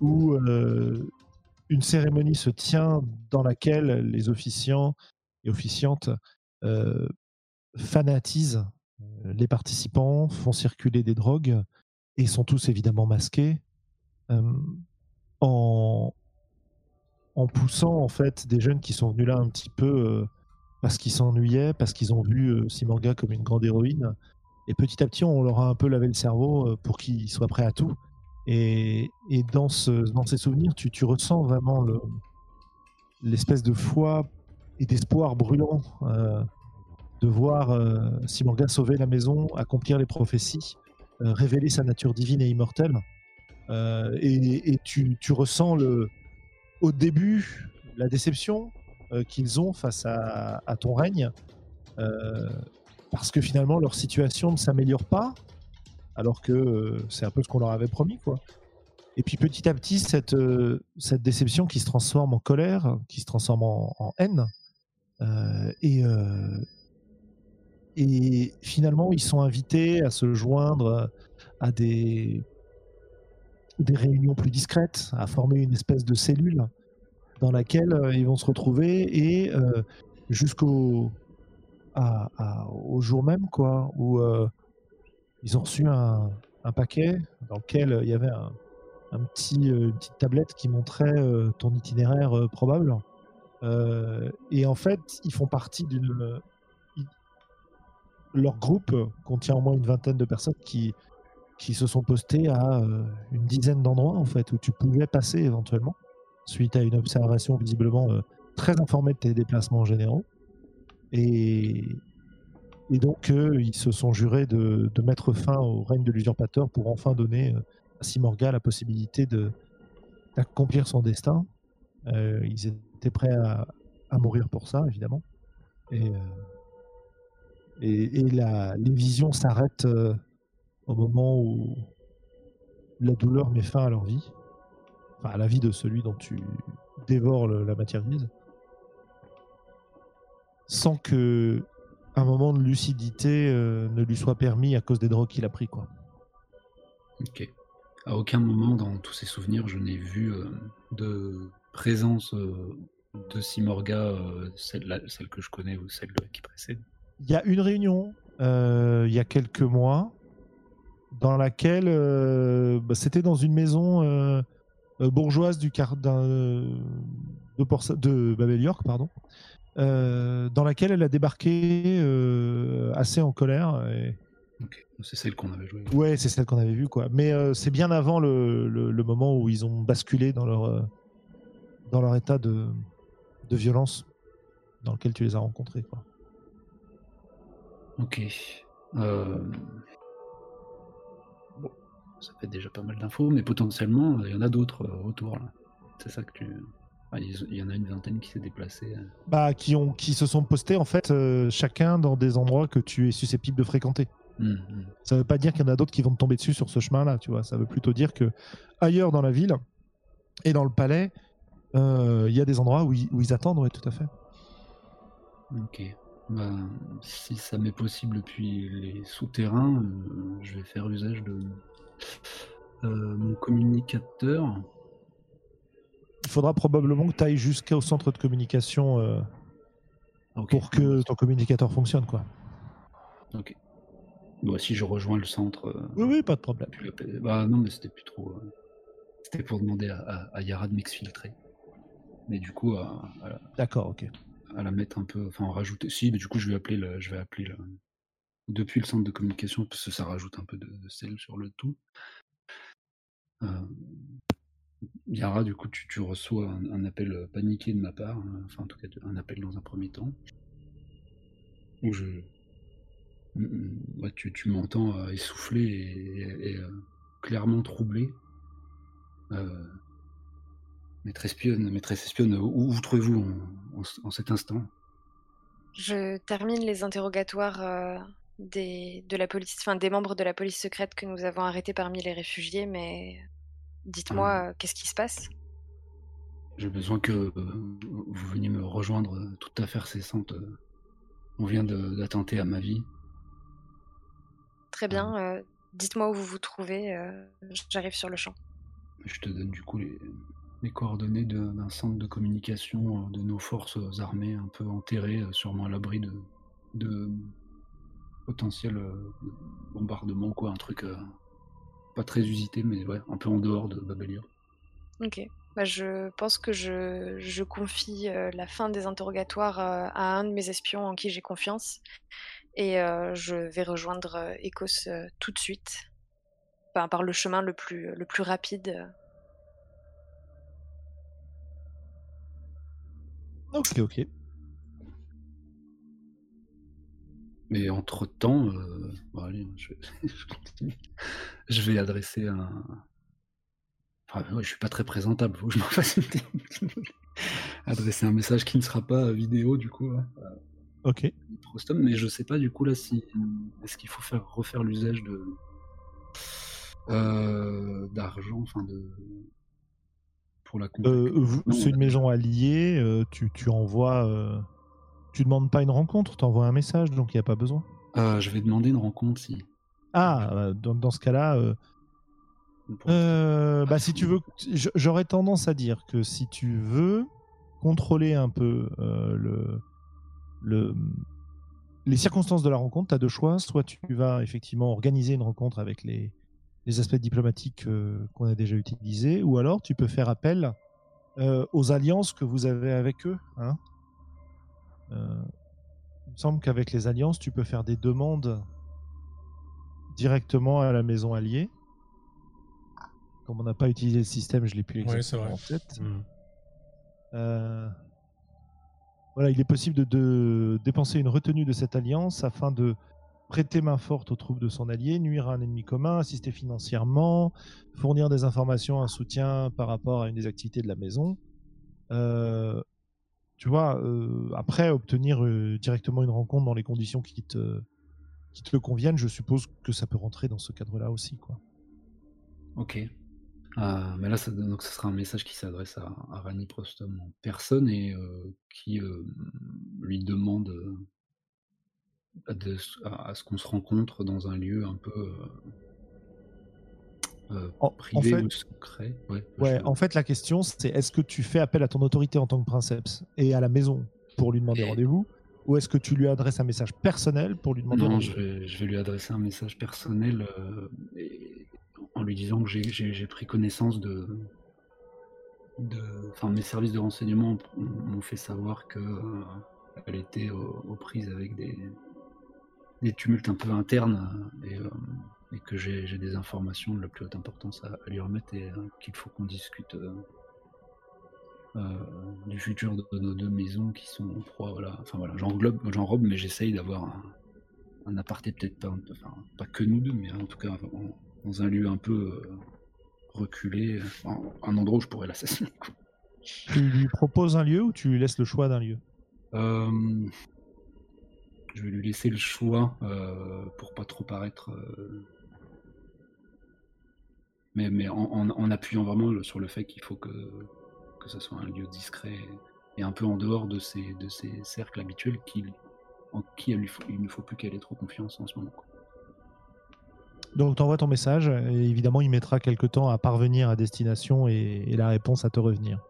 où une cérémonie se tient dans laquelle les officiants et officiantes fanatisent les participants, font circuler des drogues et sont tous évidemment masqués. euh, en, en poussant en fait des jeunes qui sont venus là un petit peu euh, parce qu'ils s'ennuyaient, parce qu'ils ont vu euh, Simorga comme une grande héroïne. Et petit à petit, on leur a un peu lavé le cerveau euh, pour qu'ils soient prêts à tout. Et, et dans, ce, dans ces souvenirs, tu, tu ressens vraiment le- l'espèce de foi et d'espoir brûlant euh, de voir euh, sauver la maison, accomplir les prophéties, euh, révéler sa nature divine et immortelle. Euh, et tu, ressens le, au début la déception euh, qu'ils ont face à, ton règne, parce que finalement leur situation ne s'améliore pas, alors que c'est un peu ce qu'on leur avait promis, quoi. Et puis petit à petit, cette, cette déception qui se transforme en colère, qui se transforme en, haine, et, et finalement, ils sont invités à se joindre à des, des réunions plus discrètes, à former une espèce de cellule dans laquelle euh, ils vont se retrouver et euh, jusqu'au au jour même, quoi, où euh, ils ont reçu un, un paquet dans lequel il y avait un, un petit, une petite tablette qui montrait ton itinéraire probable. Et en fait, ils font partie d'une. Leur groupe contient au moins une vingtaine de personnes qui, qui se sont postées à euh, une dizaine d'endroits en fait où tu pouvais passer éventuellement suite à une observation visiblement euh, très informée de tes déplacements généraux. Et, et donc, euh, ils se sont jurés de, de mettre fin au règne de l'usurpateur pour enfin donner à Simorga la possibilité de- d'accomplir son destin. Ils étaient prêts à, à mourir pour ça, évidemment. Et, et, la- les visions s'arrêtent euh, au moment où la douleur met fin à leur vie. Enfin, à la vie de celui dont tu dévores la matière grise. Sans que un moment de lucidité euh, ne lui soit permis à cause des drogues qu'il a pris, quoi. Ok. À aucun moment dans tous ces souvenirs, je n'ai vu euh, de présence de Simorga, celle, celle que je connais ou celle qui précède. Il y a une réunion euh, il y a quelques mois dans laquelle euh, bah, c'était dans une maison euh, bourgeoise du quart de, de Babel York, pardon, euh, dans laquelle elle a débarqué euh, assez en colère. Et... C'est celle qu'on avait jouée. Ouais, c'est celle qu'on avait vue, quoi. Mais euh, c'est bien avant le, le- le moment où ils ont basculé dans leur dans leur état de, de violence dans lequel tu les as rencontrés, quoi. Ok. Euh, Bon, ça fait déjà pas mal d'infos, mais potentiellement, il y en a d'autres euh, autour. C'est ça que tu. Il y en a une vingtaine qui s'est déplacée. euh. bah, qui, ont, qui se sont postés en fait euh, chacun dans des endroits que tu es susceptible de fréquenter. Hum, hum. Ça veut pas dire qu'il y en a d'autres qui vont te tomber dessus sur ce chemin-là, tu vois. Ça veut plutôt dire que ailleurs dans la ville et dans le palais, euh, il y a des endroits où ils, où ils attendent, ouais, tout à fait. Ok. Bah, si ça m'est possible depuis les souterrains, euh, je vais faire usage de euh, mon communicateur. Il faudra probablement que tu ailles jusqu'au centre de communication euh, pour que ton communicateur fonctionne, quoi. Ok. Bon, si je rejoins le centre. Oui, oui, pas de problème. Bah non, mais c'était plus trop. C'était pour demander à, à- à Yara de m'exfiltrer. Mais du coup, à, à la- D'accord, ok. À la mettre un peu, enfin en rajouter. Si, mais du coup, je vais appeler le, je vais appeler le, depuis le centre de communication parce que ça rajoute un peu de, sel sur le tout. Euh, Yara, du coup, tu, tu reçois un, appel euh, paniqué de ma part, hein, enfin en tout cas un appel dans un premier temps, où je, tu, tu m'entends euh, essoufflé et, euh, clairement troublé. Maîtresse espionne, maîtresse espionne, où, vous trouvez-vous en- en ce- en cet instant? Je termine les interrogatoires euh, des, de la police, enfin des membres de la police secrète que nous avons arrêtés parmi les réfugiés, mais dites-moi, Ah. euh, qu'est-ce qui se passe? J'ai besoin que euh, vous veniez me rejoindre toute affaire cessante. On vient d'attenter à ma vie. Très bien, euh, dites-moi où vous vous trouvez, j'arrive sur le champ. Je te donne du coup les, les coordonnées d'un centre de communication euh, de nos forces armées un peu enterrées, euh, sûrement à l'abri de, de potentiels euh, bombardements, quoi, un truc euh, pas très usité, mais ouais, un peu en dehors de Babelia. Ok. Bah, je pense que je, confie euh, la fin des interrogatoires euh, à un de mes espions en qui j'ai confiance. Et euh, je vais rejoindre euh, Ecos euh, tout de suite. Enfin, par le chemin le plus rapide. Ok, ok. Mais entre temps, bon, allez, je, je continue. Je vais adresser un. Enfin, ouais, je suis pas très présentable, faut que je m'en fasse une. Adresser un message qui ne sera pas vidéo, du coup. hein. Ok. Prostom, mais je sais pas du coup là si est-ce qu'il faut faire refaire l'usage de euh, d'argent, enfin de pour la. Euh, c'est une maison alliée, euh, tu, tu envoies. euh, tu demandes pas une rencontre, tu envoies un message, donc il n'y a pas besoin. Euh, je vais demander une rencontre si. Ah, euh, dans, dans ce cas-là, euh, euh, bah, si tu veux, j'aurais tendance à dire que si tu veux contrôler un peu euh, le, le, les circonstances de la rencontre, tu as deux choix. Soit tu vas effectivement organiser une rencontre avec les, les aspects diplomatiques euh, qu'on a déjà utilisés, ou alors tu peux faire appel euh, aux alliances que vous avez avec eux. hein. Euh, il me semble qu'avec les alliances, tu peux faire des demandes directement à la maison alliée. Comme on n'a pas utilisé le système, je l'ai plus exactement en tête. Euh, Voilà, il est possible de, de dépenser une retenue de cette alliance afin de prêter main forte aux troupes de son allié, nuire à un ennemi commun, assister financièrement, fournir des informations, un soutien par rapport à une des activités de la maison. Euh, tu vois, euh, après, obtenir euh, directement une rencontre dans les conditions qui te, qui te le conviennent, je suppose que ça peut rentrer dans ce cadre-là aussi. Quoi. Ok. Mais là, ça, donc, ce sera un message qui s'adresse à, à Rani Prostom en personne et qui lui demande de- à- à ce qu'on se rencontre dans un lieu un peu euh, euh, en privé fait- ou secret. Ouais, en fait, la question, c'est est-ce que tu fais appel à ton autorité en tant que princeps et à la maison pour lui demander Et- rendez-vous Ou est-ce que tu lui adresses un message personnel pour lui demander Non, rendez-vous? je vais, je vais lui adresser un message personnel euh, et- en lui disant que j'ai- pris connaissance de. Enfin, mes services de renseignement m'ont- m'ont fait savoir que euh, elle était aux, aux prises avec des, des tumultes un peu internes euh, et, euh, et que j'ai des informations de la plus haute importance à, à lui remettre et euh, qu'il faut qu'on discute du futur de, de nos deux maisons qui sont en proie. Voilà. Enfin voilà, j'englobe, j'enrobe, mais j'essaye d'avoir un, un aparté peut-être pas, enfin, pas que nous deux, mais en tout cas en- dans un lieu un peu reculé, enfin, un endroit où je pourrais l'assassiner. Tu lui proposes un lieu ou tu lui laisses le choix d'un lieu? Je vais lui laisser le choix euh, pour pas trop paraître. euh, mais en, appuyant vraiment sur le fait qu'il faut que, que soit un lieu discret et un peu en dehors de ces, de cercles habituels en qui il, ne faut plus qu'elle ait trop confiance en ce moment. Donc, tu envoies ton message et évidemment, il mettra quelque temps à parvenir à destination et la réponse à te revenir.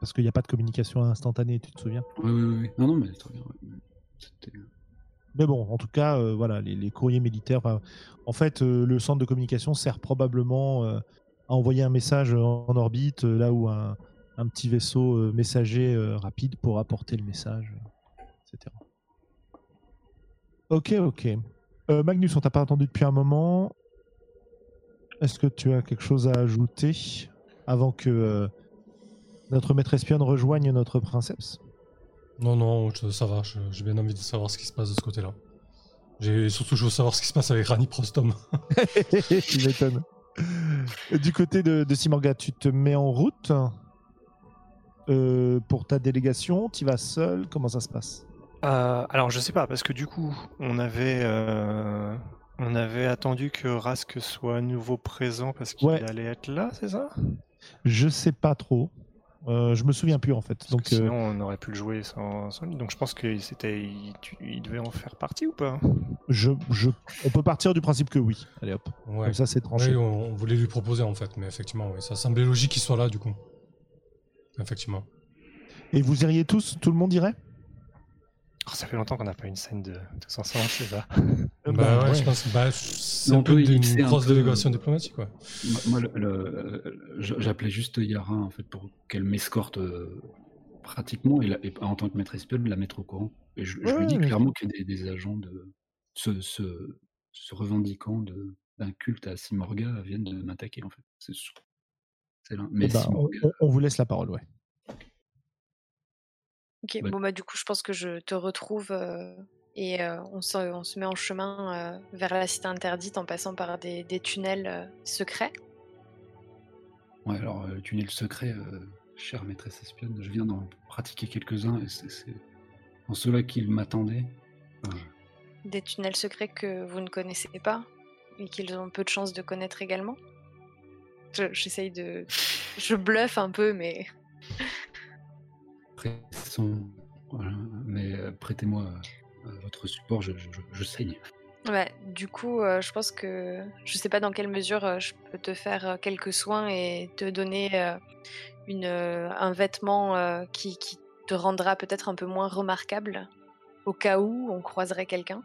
Parce qu'il n'y a pas de communication instantanée, tu te souviens? Oui, oui, oui. Non, non, mais très bien. ouais. C'était- Mais bon, en tout cas, euh, voilà, les, les courriers militaires. En fait, euh, le centre de communication sert probablement euh, à envoyer un message en, en orbite, euh, là où un, un petit vaisseau euh, messager euh, rapide pour apporter le message, euh, etc. Ok, ok. Euh, Magnus, on t'a pas entendu depuis un moment. Est-ce que tu as quelque chose à ajouter avant que euh, notre maître espionne rejoigne notre princeps Non, non, je- ça va, je- j'ai bien envie de savoir ce qui se passe de ce côté-là. J'ai surtout, je veux savoir ce qui se passe avec Rani Prostom. Il m'étonne. Du côté de, de Simorga, tu te mets en route euh, pour ta délégation Tu vas seul Comment ça se passe? Euh, alors je sais pas parce que du coup on avait euh, on avait attendu que Rask soit à nouveau présent parce qu'il Ouais. allait être là, c'est ça? Je sais pas trop. Euh, je me souviens plus en fait. Parce Donc, que euh, sinon on aurait pu le jouer sans, sans lui. Donc je pense qu'il c'était il, devait en faire partie ou pas? Je, je- on peut partir du principe que oui. Allez hop. Ouais. Comme ça, c'est tranché. Oui, on, on voulait lui proposer en fait, mais effectivement, oui, ça semblait logique qu'il soit là du coup. Effectivement. Et vous iriez tous Tout le monde irait? Oh, Ça fait longtemps qu'on n'a pas une scène de tous ensemble, c'est ça. Euh, bah, ouais, ouais. je pense bah, c'est un peu peut d'une ellipser un grosse peu. délégation diplomatique, quoi. Moi, moi, le- le- je- j'appelais juste Yara en fait pour qu'elle m'escorte euh, pratiquement et, la- et en tant que maître espion la mettre au courant. Et je, je Ouais, lui dis mais- clairement qu'il y a des, des agents de se, se, se revendiquant de- d'un culte à Simorga viennent de m'attaquer en fait. C'est sûr. C'est là. Mais Eh ben, on, Simorga, on- on vous laisse la parole, ouais. Ok, Ouais. bon bah du coup je pense que je te retrouve euh, et euh, on, se, on se met en chemin euh, vers la cité interdite en passant par des, des tunnels euh, secrets. ouais, alors tunnel secret, chère maîtresse espionne. Je viens d'en pratiquer quelques-uns et c'est en cela qu'il m'attendait. Des tunnels secrets que vous ne connaissez pas et qu'ils ont peu de chances de connaître également? J'essaye de. Je bluffe un peu, mais. Mais prêtez-moi votre support, je, saigne. Ouais, du coup, euh, je pense que je sais pas dans quelle mesure je peux te faire quelques soins et te donner une, un vêtement qui, te rendra peut-être un peu moins remarquable au cas où on croiserait quelqu'un.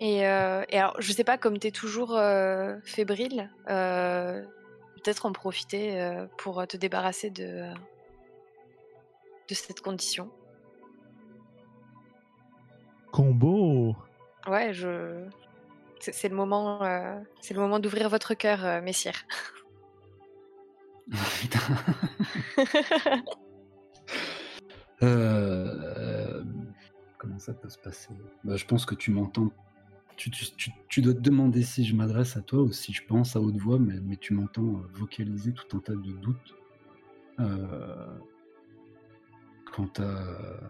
Et, alors, je sais pas, comme tu es toujours fébrile, peut-être en profiter pour te débarrasser de, de cette condition. Combo Ouais, je. C'est le moment, euh, c'est le moment d'ouvrir votre cœur, euh, messire. euh, comment ça peut se passer? Bah, Je pense que tu m'entends. Tu, tu, tu, dois te demander si je m'adresse à toi ou si je pense à haute voix, mais, mais tu m'entends vocaliser tout un tas de doutes. Euh, quant à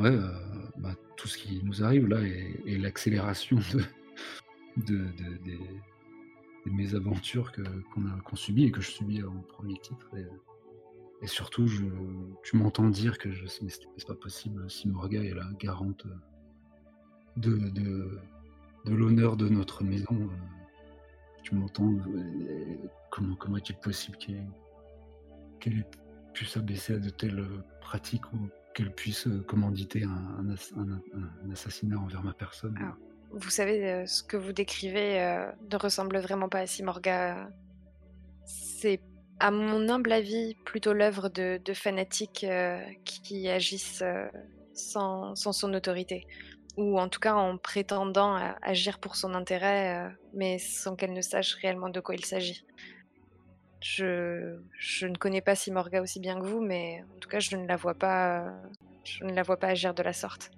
ouais, euh, bah, tout ce qui nous arrive là et, l'accélération de, de, des, mésaventures qu'on a qu'on subit et que je subis en premier titre. Et, surtout, je, tu m'entends dire que je, c'est pas possible si Morga est la garante de, de, de l'honneur de notre maison. Euh, tu m'entends euh, Comment, comment est-il possible qu'elle ait pu s'abaisser à de telles pratique ou qu'elle puisse euh, commanditer un, assassinat envers ma personne. Vous savez, euh, ce que vous décrivez euh, ne ressemble vraiment pas à Simorga. C'est, à mon humble avis, plutôt l'œuvre de, fanatiques qui, agissent sans, son autorité. Ou en tout cas en prétendant agir pour son intérêt, mais sans qu'elle ne sache réellement de quoi il s'agit. Je, ne connais pas Simorga aussi bien que vous, mais en tout cas, je ne la vois pas, je ne la vois pas agir de la sorte.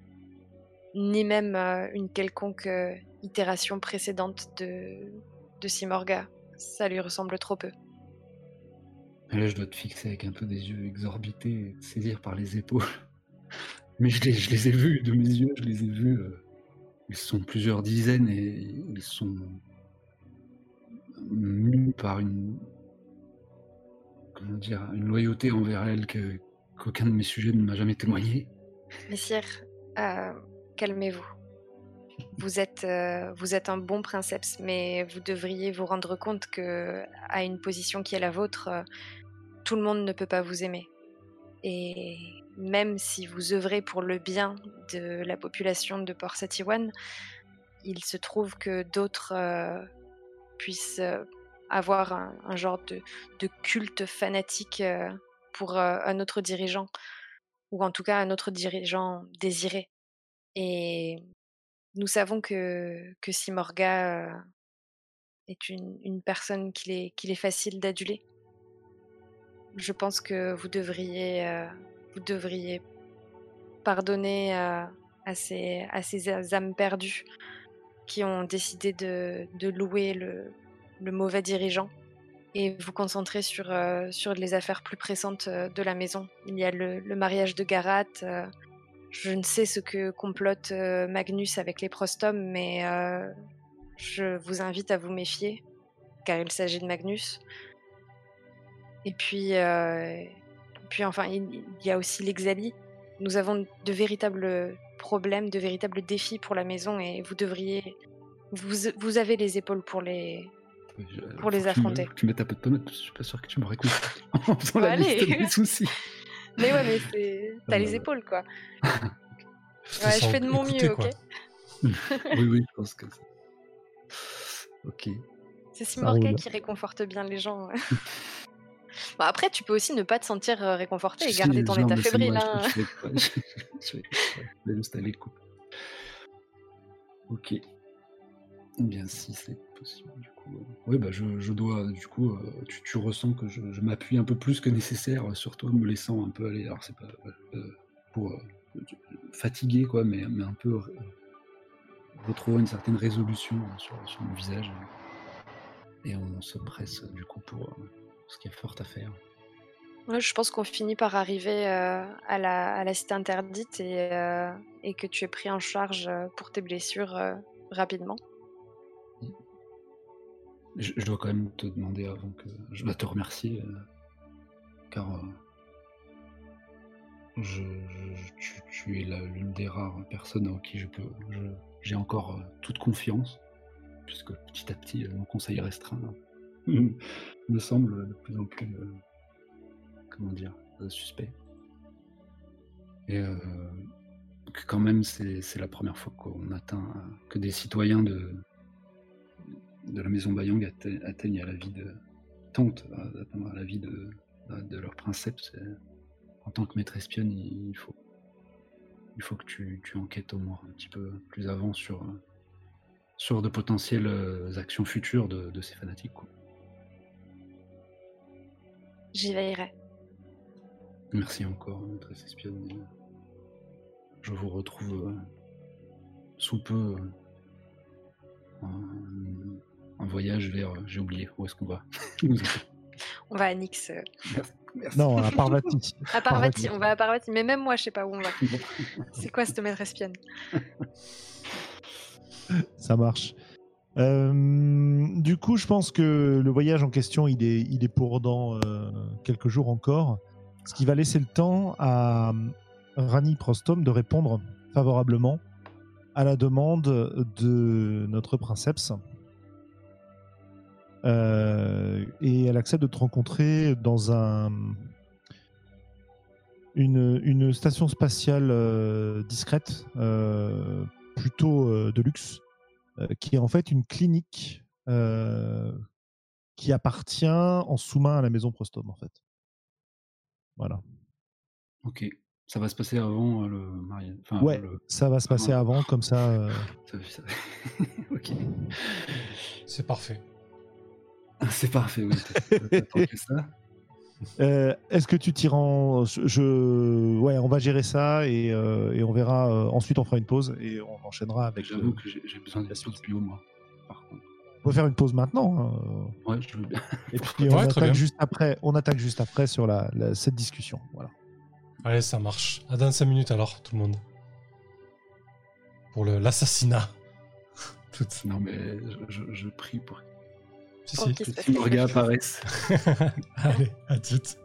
Ni même euh, une quelconque euh, itération précédente de, Simorga. Ça lui ressemble trop peu. là, je dois te fixer avec un peu des yeux exorbités, saisir par les épaules. Mais je les, je les, ai vus de mes yeux, je les ai vus. Euh, ils sont plusieurs dizaines et ils sont mus par une, une loyauté envers elle que qu'aucun de mes sujets ne m'a jamais témoigné. Messire, euh, calmez-vous. Vous êtes, euh, vous êtes un bon princeps, mais vous devriez vous rendre compte que, à une position qui est la vôtre, euh, tout le monde ne peut pas vous aimer. Et même si vous œuvrez pour le bien de la population de Port Satiwan, il se trouve que d'autres puissent avoir un, genre de, culte fanatique euh, pour euh, un autre dirigeant, ou en tout cas un autre dirigeant désiré. Et nous savons que, que Simorga euh, est une, personne qu'il est, est facile d'aduler. Je pense que vous devriez, vous devriez pardonner à, ces, à ces âmes perdues qui ont décidé de, de louer le, le mauvais dirigeant et vous concentrer sur, euh, sur les affaires plus pressantes euh, de la maison. Il y a le, mariage de Garat. Euh, je ne sais ce que complote Magnus avec les prostomes, mais je vous invite à vous méfier, car il s'agit de Magnus. Et puis, puis enfin, il, y a aussi l'Exali. Nous avons de véritables problèmes, de véritables défis pour la maison, et vous devriez... Vous, vous avez les épaules pour les, pour les affronter. Tu mets un peu de pommade, je suis pas sûr que tu m'aurais compris en faisant la liste des soucis. Mais ouais, mais c'est... t'as les euh, épaules, quoi. ouais, je fais de mon mieux, ok Oui, oui, je pense que Ok. C'est Simorga qui réconforte bien les gens. bon, après, tu peux aussi ne pas te sentir euh, réconforté et garder ton état fébrile. Hein. Je vais juste aller le coup. Ok. Eh bien, si c'est possible, du coup. Euh, oui, bah, je, je, dois, du coup, euh, tu, tu, ressens que je, je m'appuie un peu plus que nécessaire euh, sur toi, me laissant un peu aller. Alors, c'est pas pour fatiguer, quoi, mais, mais un peu retrouver une certaine résolution sur, sur, mon visage. Et on se presse, du coup, pour ce qu'il y a fort à faire. Ouais, je pense qu'on finit par arriver euh, à, la, à la cité interdite et, euh, et que tu es pris en charge euh, pour tes blessures euh, rapidement. Je, dois quand même te demander avant que. Je dois te remercier. euh, car. euh, je, tu, es l'une des rares personnes en qui je peux. J'ai encore euh, toute confiance. Puisque petit à petit, mon conseil restreint me semble de plus en plus. comment dire Suspect. Et que quand même, c'est la première fois qu'on atteint. que des citoyens de de la maison Bayang atte- atteignent à la vie de tente à, à la vie de, de leur princeps. En tant que maître espionne, il faut, il faut que tu, tu enquêtes au moins un petit peu plus avant sur, sur de potentielles euh, actions futures de, de ces fanatiques. J'y veillerai. Merci encore, maîtresse espionne. Je vous retrouve euh, sous peu euh, en voyage vers. euh, J'ai oublié où est-ce qu'on va. On va à Nyx. euh, Merci. Non, à Parvati. À Parvati, Parvati. on va à Parvati. Mais même moi, je sais pas où on va. C'est quoi cette maître espionne Ça marche. Euh, du coup, je pense que le voyage en question, il est, il est pour dans euh, quelques jours encore. Ce qui va laisser le temps à Rani Prostom de répondre favorablement à la demande de notre princeps. Euh, et elle accepte de te rencontrer dans un, une, une station spatiale euh, discrète, euh, plutôt euh, de luxe, euh, qui est en fait une clinique euh, qui appartient en sous-main à la maison Prostom, en fait. Voilà. Ok. Ça va se passer avant le mariage. Enfin, Ouais, le- ça va se passer avant, comme ça. euh, ça- ça- ok. C'est parfait. C'est parfait, oui. T'attends que ça. Euh, Est-ce que tu t'y rends je, Ouais, on va gérer ça et, euh, et on verra. euh, ensuite, on fera une pause et on enchaînera avec. J'avoue que j'ai besoin de la suite bio, moi. Par contre. on peut faire une pause maintenant. hein, Ouais, je veux bien. Et puis Ouais, on, attaque juste après, on attaque juste après sur la, la- cette discussion. Voilà. Allez, ça marche. À dans 5 minutes alors, tout le monde. Pour le- l'assassinat. Non, mais je, je- je prie pour si, si. Les petits apparaissent. Allez, à toutes.